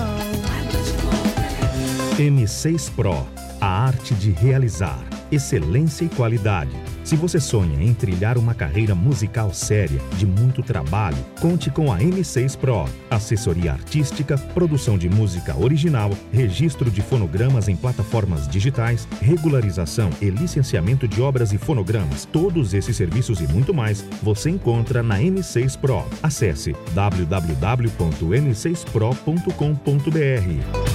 S22: Água de coco é
S15: M6 Pro, a arte de realizar, excelência e qualidade. Se você sonha em trilhar uma carreira musical séria, de muito trabalho, conte com a M6 Pro. Assessoria artística, produção de música original, registro de fonogramas em plataformas digitais, regularização e licenciamento de obras e fonogramas. Todos esses serviços e muito mais você encontra na M6 Pro. Acesse www.m6pro.com.br.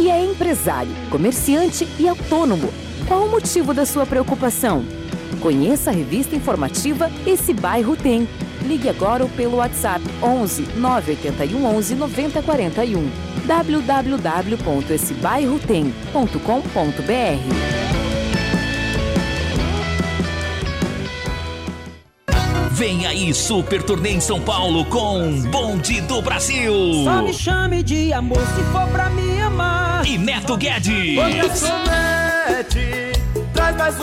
S13: que é empresário, comerciante e autônomo, qual o motivo da sua preocupação? Conheça a revista informativa Esse Bairro Tem. Ligue agora ou pelo WhatsApp 11 981 11 9041 www.essebairrotem.com.br
S1: Vem aí, Super Turnê em São Paulo com Bonde do Brasil.
S23: Só me chame de amor se for pra amar.
S1: E Neto Guedes.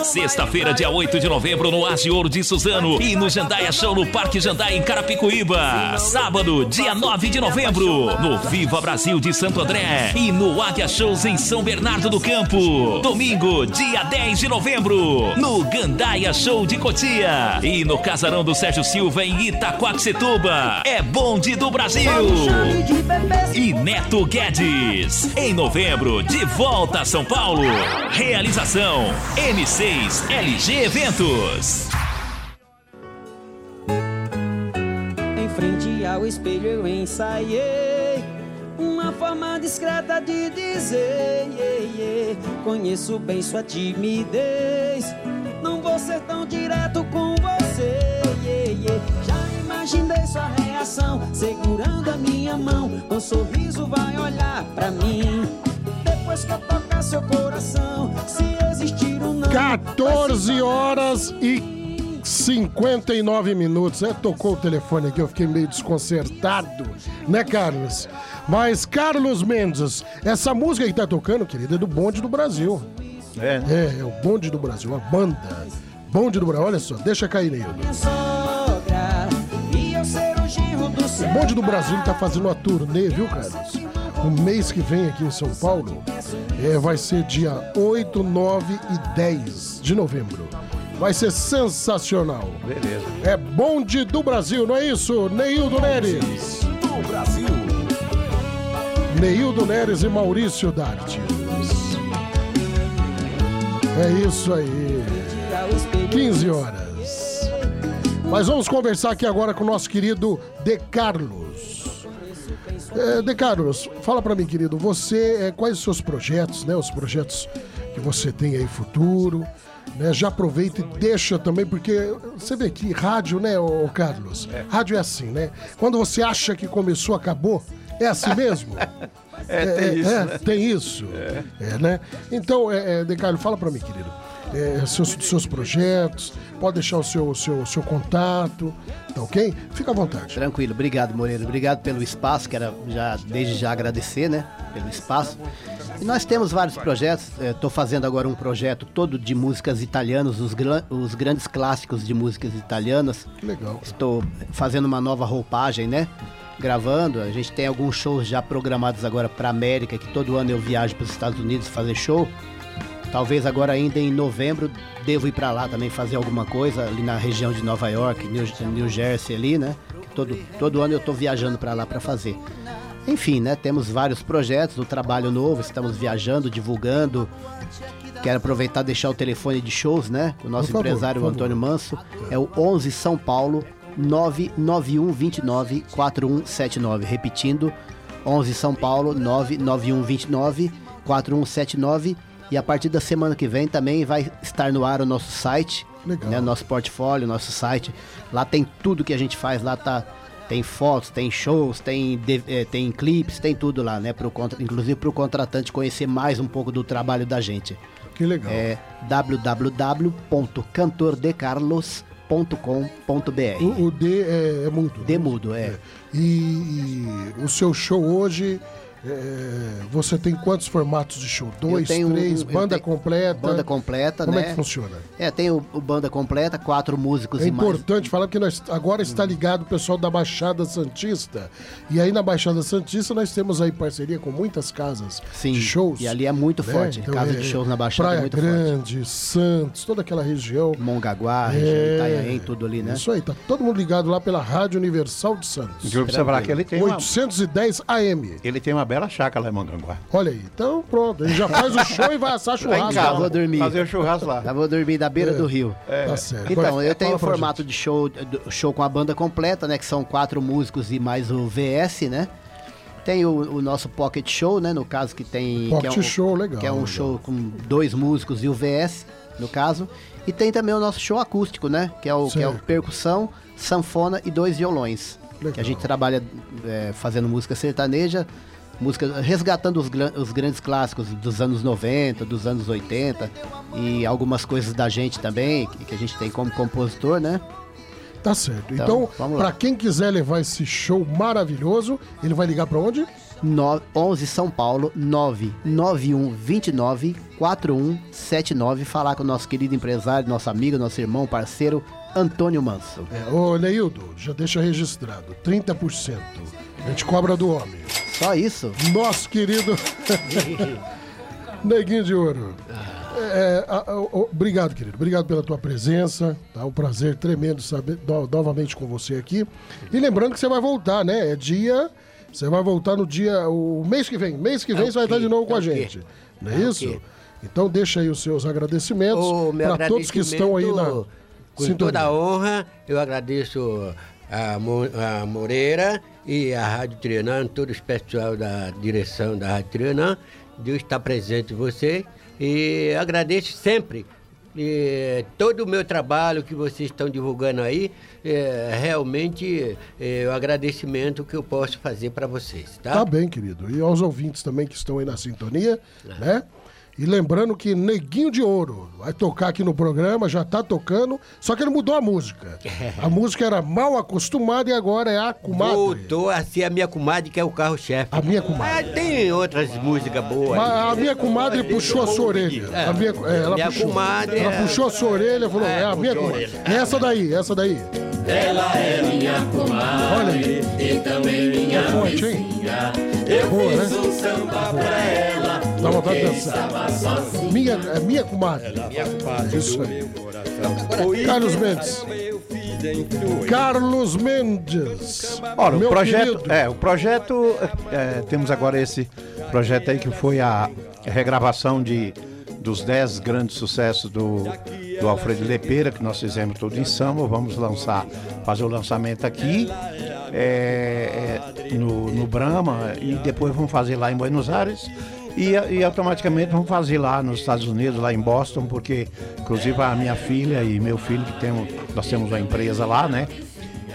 S1: Sexta-feira, dia 8 de novembro, no Arte Ouro de Suzano e no Jandaia Show no Parque Jandaia em Carapicuíba. Sábado, dia 9 de novembro, no Viva Brasil de Santo André e no Águia Shows em São Bernardo do Campo. Domingo, dia 10 de novembro, no Gandaia Show de Cotia e no Casarão do Sérgio Silva em Itaquaquecetuba. É bonde do Brasil. E Neto Guedes. Em novembro, de volta a São Paulo. Realização M6 LG Eventos.
S2: Em frente ao espelho eu ensaiei uma forma discreta de dizer: yeah, yeah, Conheço bem sua timidez. Não vou ser tão direto com você. yeah. Já imaginei sua reação, segurando a minha mão. Com sorriso vai olhar pra mim. Depois que eu tocar seu coração, se um.
S6: 14 horas e 59 minutos. É, tocou o telefone aqui, eu fiquei meio desconcertado, né, Carlos? Mas, Carlos Mendes, essa música que tá tocando, querido, é do Bonde do Brasil.
S11: É,
S6: É, é o Bonde do Brasil, a banda. Bonde do Brasil, olha só, deixa cair, Neildo.
S2: minha sogra e eu ser o genro do seu
S6: O Bonde do Brasil tá fazendo uma turnê, viu, Carlos? O mês que vem aqui em São Paulo é, vai ser dia 8, 9 e 10 de novembro. Vai ser sensacional.
S11: Beleza.
S6: É Bonde do Brasil, não é isso, Neildo Neres?
S23: Do Brasil.
S6: Neildo Neres e Maurício Dartes. É isso aí. 15 horas. Mas vamos conversar aqui agora com o nosso querido De Carlos. É, De Carlos, fala pra mim, querido, você, é, quais os seus projetos, né? Os projetos que você tem aí futuro, né? Já aproveita e deixa também, porque você vê que rádio, né, ô Carlos? Rádio é assim, né? Quando você acha que começou, acabou, é assim mesmo?
S11: É, tem isso,
S6: é,
S11: né?
S6: tem isso. É. né? Então, é, é, De Carlos, fala pra mim, querido. É, seus, seus projetos, pode deixar o seu, seu, seu contato, tá ok? Fica à vontade.
S10: Tranquilo, obrigado Moreira, obrigado pelo espaço, quero já, desde já agradecer, né, pelo espaço. E nós temos vários projetos, estou fazendo agora um projeto todo de músicas italianas, os, gran- os grandes clássicos de músicas italianas.
S6: Legal.
S10: Estou fazendo uma nova roupagem, né? Gravando, a gente tem alguns shows já programados agora para América, que todo ano eu viajo para os Estados Unidos fazer show. Talvez agora ainda em novembro devo ir para lá também fazer alguma coisa ali na região de Nova York, New, New Jersey ali, né? Todo, todo ano eu tô viajando para lá para fazer. Enfim, né? Temos vários projetos, o trabalho novo, estamos viajando, divulgando. Quero aproveitar e deixar o telefone de shows, né? O nosso
S6: favor,
S10: empresário Antônio Manso é o 11 São Paulo 991 29 4179. Repetindo, 11 São Paulo 991 29 4179. E a partir da semana que vem também vai estar no ar o nosso site,
S6: Legal.
S10: né, nosso portfólio, nosso site. Lá tem tudo que a gente faz, lá tá tem fotos, tem shows, tem eh, tem clipes, tem tudo lá, né, pro inclusive para o contratante conhecer mais um pouco do trabalho da gente.
S6: Que legal.
S10: É www.cantordecarlos.com.br.
S6: O, o D é, é mudo.
S10: D mudo, é.
S6: E, e o seu show hoje, é, você tem quantos formatos de show? Dois,
S10: tenho um-
S6: três,
S10: eu
S6: banda completa?
S10: Banda completa,
S6: Como
S10: né?
S6: é que funciona?
S10: É, tem o, o banda completa, quatro músicos
S6: É
S10: e mais.
S6: importante falar que nós agora está ligado o pessoal da Baixada Santista. E aí na Baixada Santista nós temos aí parceria com muitas casas
S10: Sim,
S6: de shows.
S10: e ali é muito
S6: né?
S10: forte, casa de shows na Baixada é
S6: Praia
S10: muito
S6: Grande, Santos, toda aquela região.
S10: Mongaguá,
S6: É,
S10: região Itanhaém, tudo ali, né?
S6: Isso aí, tá todo mundo ligado lá pela Rádio Universal de Santos.
S11: Eu observar que ele tem uma-
S6: 810 AM.
S11: Ele tem uma bela chácara lá em Mongaguá.
S6: Olha aí, então pronto, ele já faz o show e vai assar churrasco.
S10: Já vou dormir.
S11: Fazer o churrasco lá.
S10: Já vou dormir da beira
S6: É.
S10: do rio.
S6: Tá certo.
S10: Então, eu tenho o formato de show, show com a banda completa, né? Que são quatro músicos e mais o VS, né? Tem o, o nosso Pocket Show, né? No caso que tem...
S6: Pocket
S10: que é um,
S6: Show, legal,
S10: Que é um
S6: legal.
S10: show com dois músicos e o VS, no caso. E tem também o nosso show acústico, né? Que é o, que é o percussão, sanfona e dois violões.
S6: Legal.
S10: Que a gente trabalha é, fazendo música sertaneja, música resgatando os, os grandes clássicos dos anos 90, dos anos 80 e algumas coisas da gente também, que, que a gente tem como compositor, né?
S6: Tá certo.
S10: Então,
S6: Então,
S10: lá.
S6: quem quiser levar esse show maravilhoso, ele vai ligar pra onde?
S10: no- 11 São Paulo 99129 4179. Falar com o nosso querido empresário, nosso amigo, nosso irmão, parceiro Antônio Manso.
S6: É, ô, Neildo, já deixa registrado. 30%. A gente cobra do homem.
S10: Só isso?
S6: Nosso querido Neguinho de Ouro. É, a- a- obrigado, querido. Obrigado pela tua presença. Tá um prazer tremendo saber no- novamente com você aqui. E lembrando que você vai voltar, né? É dia. Você vai voltar no dia. O mês que vem. Mês que vem
S9: É
S6: você vai estar de novo com
S9: É
S6: a
S9: o quê?
S6: gente. Não é,
S9: É
S6: isso? Então deixa aí os seus agradecimentos para todos que estão aí na
S9: Com
S6: sintonia.
S9: toda a honra, eu agradeço a, Mo- a Moreira e a Rádio Trianã, todo o pessoal da direção da Rádio Trianã. Deus está presente em você e agradeço sempre eh, todo o meu trabalho que vocês estão divulgando aí. É realmente é o agradecimento que eu posso fazer para vocês, tá?
S6: Tá bem, querido. E aos ouvintes também que estão aí na sintonia, né? E lembrando que Neguinho de Ouro vai tocar aqui no programa, já tá tocando, só que ele mudou a música. A música era mal acostumada e agora é a comadre.
S9: Voltou a ser a minha comadre, que é o carro-chefe.
S6: A minha comadre.
S9: Ah, tem outras músicas boas.
S6: Mas
S9: aí.
S6: a minha comadre puxou a sua orelha.
S9: É.
S6: A minha, é, ela
S9: Minha
S6: puxou.
S9: comadre
S6: Ela
S9: é-
S6: puxou a sua orelha e falou: é, a minha comadre.
S9: orelha.
S6: Essa daí, essa daí.
S24: Ela é minha comadre
S6: Olha aí.
S24: e também minha
S6: É forte, hein?
S24: vizinha. Eu
S6: Boa,
S24: fiz
S6: né?
S24: um samba pra ela,
S6: Dá vontade de dançar. Minha, é minha comadre.
S9: Minha comadre.
S6: Isso aí. Carlos Mendes. Carlos Mendes.
S11: Olha, o projeto,
S6: querido.
S11: é, o projeto, é, temos agora esse projeto aí que foi a regravação de, dos 10 grandes sucessos do, do Alfredo Lepeira, que nós fizemos tudo em samba, vamos lançar, fazer o lançamento aqui, é, é, no, no Brahma, e depois vamos fazer lá em Buenos Aires, e, e automaticamente vamos fazer lá nos Estados Unidos, lá em Boston, porque inclusive a minha filha e meu filho, que temos, nós temos uma empresa lá, né?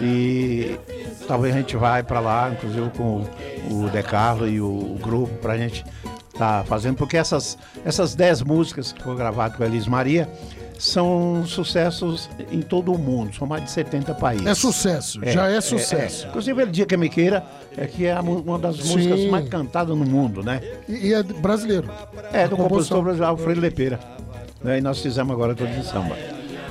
S11: E talvez a gente vai para lá, inclusive com o De Carlo e o, o grupo, para a gente estar fazendo, porque essas, essas 10 músicas que foram gravadas com a Elis Maria são sucessos em todo o mundo, são mais de 70 países.
S6: É sucesso, já é sucesso.
S11: Inclusive, ele Dia Que Me Queira, é que é uma das
S6: Sim.
S11: músicas mais cantadas no mundo, né?
S6: E, e é brasileiro.
S11: É, do compositor brasileiro Alfredo Lepeira. Né? E nós fizemos agora tudo em samba.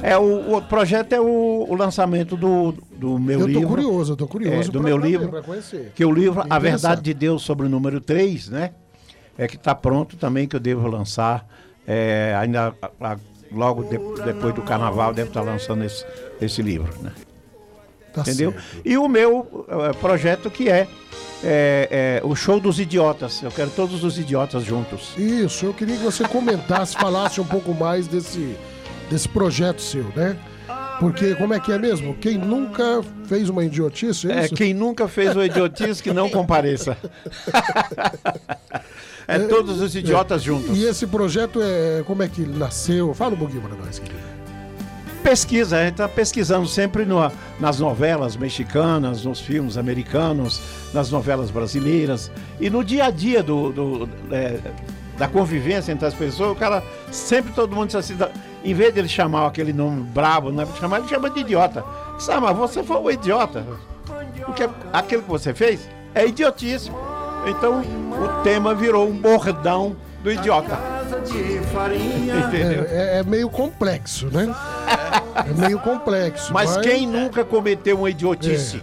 S11: É, o, o projeto é o, o lançamento do, do meu
S6: Eu tô
S11: livro.
S6: curioso, eu tô curioso
S11: É, do meu livro.
S6: conhecer.
S11: Que o livro A. Verdade de Deus sobre o número 3, né? É que está pronto também, que eu devo lançar. é, ainda a- a- logo de- depois do carnaval, devo estar lançando esse, esse livro, né?
S6: Tá
S11: Entendeu?
S6: certo.
S11: E o meu eh, projeto que é, é, é o show dos idiotas. Eu quero todos os idiotas juntos.
S6: Isso, eu queria que você comentasse, falasse um pouco mais desse, desse projeto seu, né? Porque como é que é mesmo? Quem nunca fez uma idiotice, é
S11: É, quem nunca fez o idiotice que não compareça. é todos os idiotas juntos.
S6: E esse projeto é como é que nasceu? Fala um pouquinho pra nós, querido.
S11: Pesquisa, a gente está pesquisando sempre no- nas novelas mexicanas, nos filmes americanos, nas novelas brasileiras. E no dia a dia do, do, é, da convivência entre as pessoas, o cara sempre todo mundo diz assim, em vez de ele chamar aquele nome brabo, não é pra chamar, ele chama de idiota. Sabe, mas você foi um idiota. Porque aquilo que você fez é idiotice. Então o tema virou um bordão do idiota. Entendeu?
S6: É, é- é meio complexo, né? É meio complexo.
S11: Mas quem nunca cometeu uma idiotice?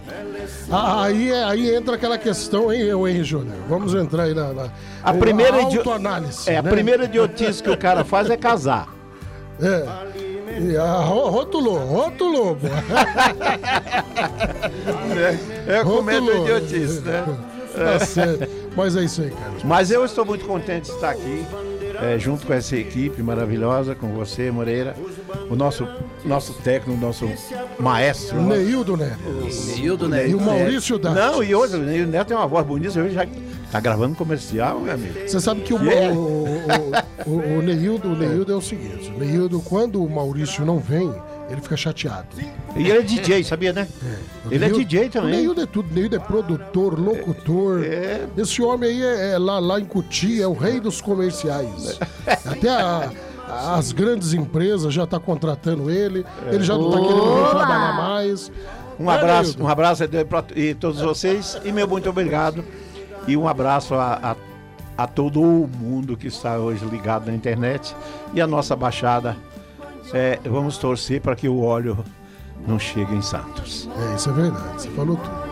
S6: Ah, Aí, é- aí entra aquela questão, hein, eu, hein, Júnior? Vamos entrar aí na, na
S11: A primeira
S6: autoanálise.
S11: É, a
S6: né?
S11: primeira idiotice que o cara faz é casar.
S6: É. E a, ro- rotulou, rotulou. pô.
S11: É, comendo idiotice, né?
S6: Tá certo. Mas é isso aí, cara.
S11: Mas eu estou muito contente de estar aqui, é, junto com essa equipe maravilhosa, com você, Moreira, o nosso, nosso técnico, nosso maestro.
S6: O Neildo Neres.
S11: Neildo
S6: E o Maurício Datti.
S11: Não, e hoje, o Neildo Neto tem uma voz bonita, hoje já tá gravando comercial, meu amigo.
S6: Você sabe que o,
S11: Yeah.
S6: o, o, o, o Neildo, o Neildo é o seguinte: o Neildo, quando o Maurício não vem, ele fica chateado.
S11: E ele é DJ, sabia, né?
S6: O
S11: Ele é
S6: Neildo-
S11: DJ
S6: O
S11: também.
S6: Neildo é tudo, o Neildo é produtor, locutor. Esse homem aí é, é lá, lá em Cuti, é o rei dos comerciais. Até a- as grandes empresas já estão contratando ele. Ele já não está querendo trabalhar mais.
S11: Um
S6: É,
S11: abraço,
S6: Neildo.
S11: um abraço a Deus pra- e todos vocês e meu muito obrigado. E um abraço a, a, a todo o mundo que está hoje ligado na internet e a nossa baixada. É, vamos torcer para que o óleo não chegue em Santos.
S6: É, isso é verdade, você falou tudo.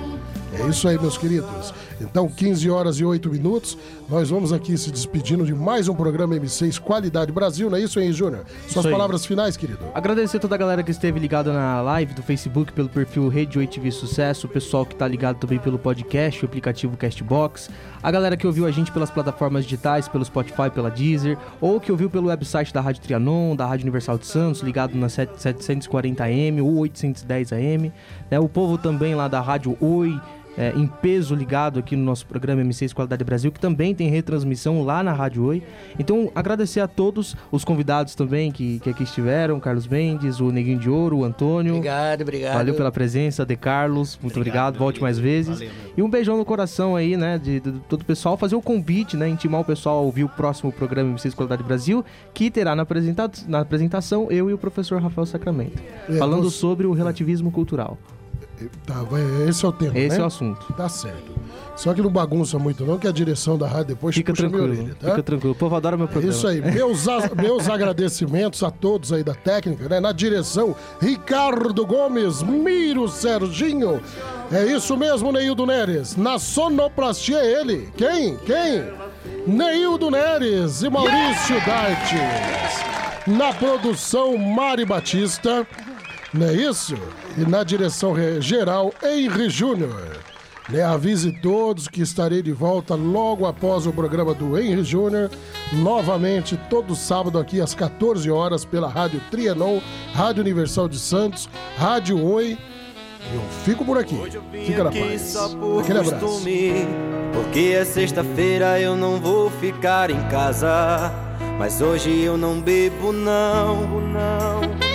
S6: É isso aí, meus queridos. Então, 15 horas e 8 minutos, nós vamos aqui se despedindo de mais um programa M6 Qualidade Brasil, não é isso, Henrique Júnior? Suas
S7: Isso aí.
S6: palavras finais, querido.
S7: Agradecer toda a galera que esteve ligada na live do Facebook pelo perfil Rede 8 TV Sucesso, o pessoal que tá ligado também pelo podcast, o aplicativo Castbox, a galera que ouviu a gente pelas plataformas digitais, pelo Spotify, pela Deezer, ou que ouviu pelo website da Rádio Trianon, da Rádio Universal de Santos, ligado na 7- 740 AM ou 810 AM, né? O povo também lá da Rádio Oi, é, em peso ligado aqui no nosso programa M6 Qualidade Brasil, que também tem retransmissão lá na Rádio Oi. Então, agradecer a todos os convidados também que, que aqui estiveram, Carlos Mendes, o Neguinho de Ouro, o Antônio.
S9: Obrigado, obrigado.
S7: Valeu pela presença, De Carlos, muito obrigado, volte mais vezes. E um beijão no coração aí, né, de, de todo o pessoal, fazer o convite, né, intimar o pessoal a ouvir o próximo programa M6 Qualidade Brasil, que terá na, apresenta na apresentação eu e o professor Rafael Sacramento,
S6: É,
S7: falando
S6: nós-
S7: sobre o relativismo cultural.
S6: Tá, vai- esse é o tema,
S7: Esse
S6: né?
S7: é o assunto.
S6: Tá certo. Só que não bagunça muito não, que a direção da rádio depois
S7: Fica
S6: puxa minha
S7: tranquilo,
S6: orelha, tá?
S7: fica tranquilo. O povo adora meu
S6: É
S7: programa.
S6: isso aí. Meus, a- meus agradecimentos a todos aí da técnica, né? Na direção, Ricardo Gomes, Miro Serginho. É isso mesmo, Neildo Neres. Na sonoplastia é ele. Quem? Quem? Neildo Neres e Maurício Dartes. Na produção, Mari Batista. Não é isso? E na direção re- geral, Henry Júnior. Né, avise todos que estarei de volta logo após o programa do Henry Júnior, novamente todo sábado aqui às 14 horas pela Rádio Trianon, Rádio Universal de Santos, Rádio Oi. Eu fico por aqui. Fica na paz. Aquele abraço.
S19: costume, porque é sexta-feira eu não vou ficar em casa. Mas hoje eu não bebo não, não.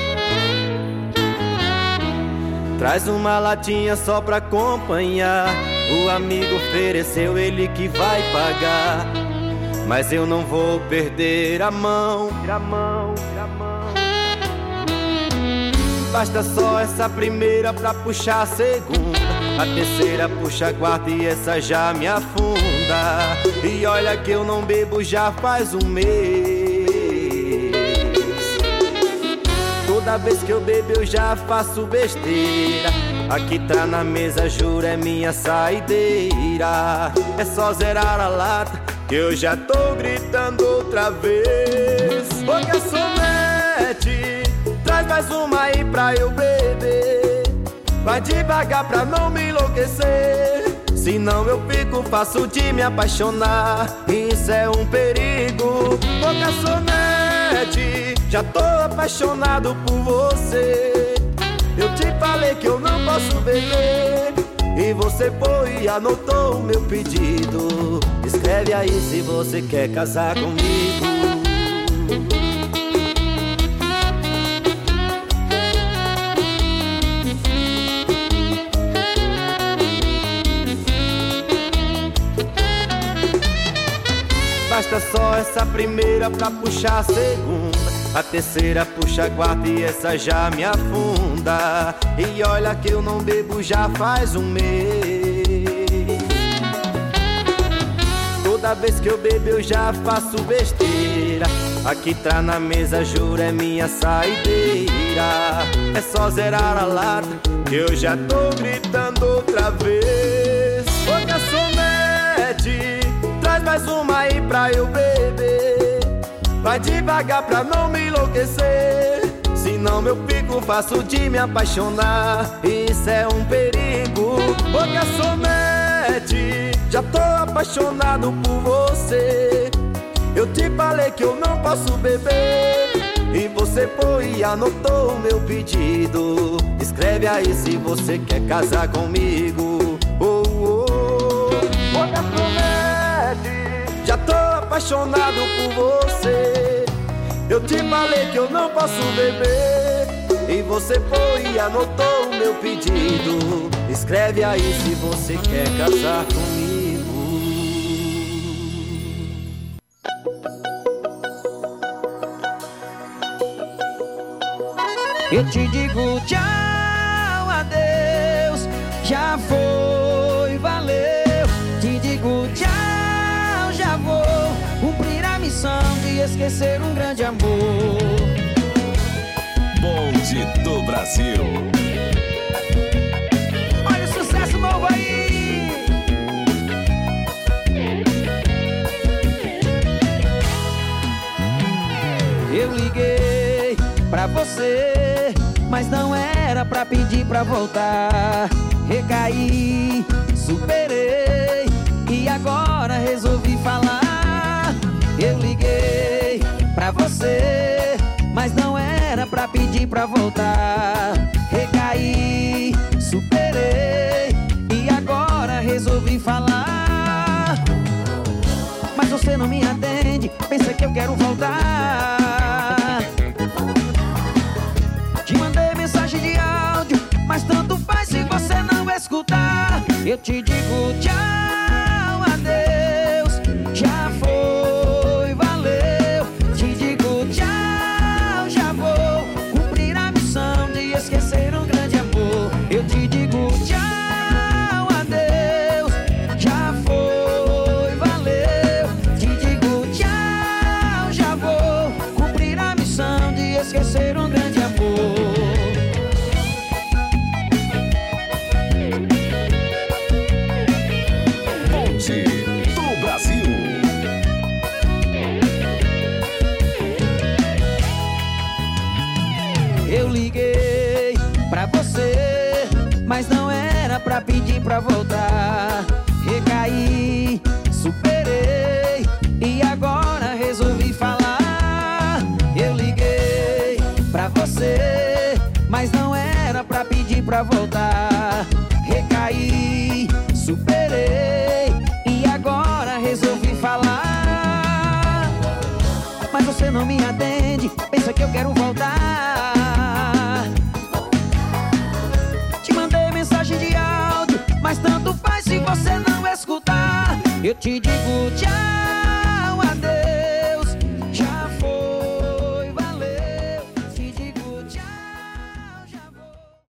S19: Traz uma latinha só pra acompanhar. O amigo ofereceu, ele que vai pagar. Mas eu não vou perder a mão. A mão, a mão. Basta só essa primeira pra puxar a segunda. A terceira puxa a quarta e essa já me afunda. E olha que eu não bebo já faz um mês. Toda vez que eu bebo eu já faço besteira. Aqui tá na mesa, juro, é minha saideira. É só zerar a lata que eu já tô gritando outra vez. Ô garçonete, traz mais uma aí pra eu beber. Vai devagar pra não me enlouquecer. Senão eu fico fácil de me apaixonar. Isso é um perigo. Ô garçonete, já tô apaixonado por você. Eu te falei que eu não posso beber. E você foi e anotou o meu pedido. Escreve aí se você quer casar comigo. Basta só essa primeira pra puxar a segunda. A terceira puxa a quarta e essa já me afunda. E olha que eu não bebo já faz um mês. Toda vez que eu bebo eu já faço besteira. Aqui tá na mesa, juro, é minha saideira. É só zerar a lata que eu já tô gritando outra vez. Ô garçonete, traz mais uma aí pra eu beber. Vai devagar pra não me enlouquecer. Senão eu fico fácil de me apaixonar. Isso é um perigo. Ô garçonete, já tô apaixonado por você. Eu te falei que eu não posso beber. E você foi e anotou o meu pedido. Escreve aí se você quer casar comigo. Tô apaixonado por você. Eu te falei que eu não posso beber. E você foi e anotou o meu pedido. Escreve aí se você quer casar comigo.
S12: Eu te digo tchau, adeus, já foi,
S23: missão de esquecer um grande amor.
S1: Bonde do Brasil.
S23: Olha o sucesso novo aí! Eu liguei pra você, mas não era pra pedir pra voltar. Recaí, superei e agora resolvi falar. Eu liguei pra você, mas não era pra pedir pra voltar. Recaí, superei e agora resolvi falar. Mas você não me atende, pensa que eu quero voltar. Te mandei mensagem de áudio, mas tanto faz se você não escutar. Eu te digo tchau,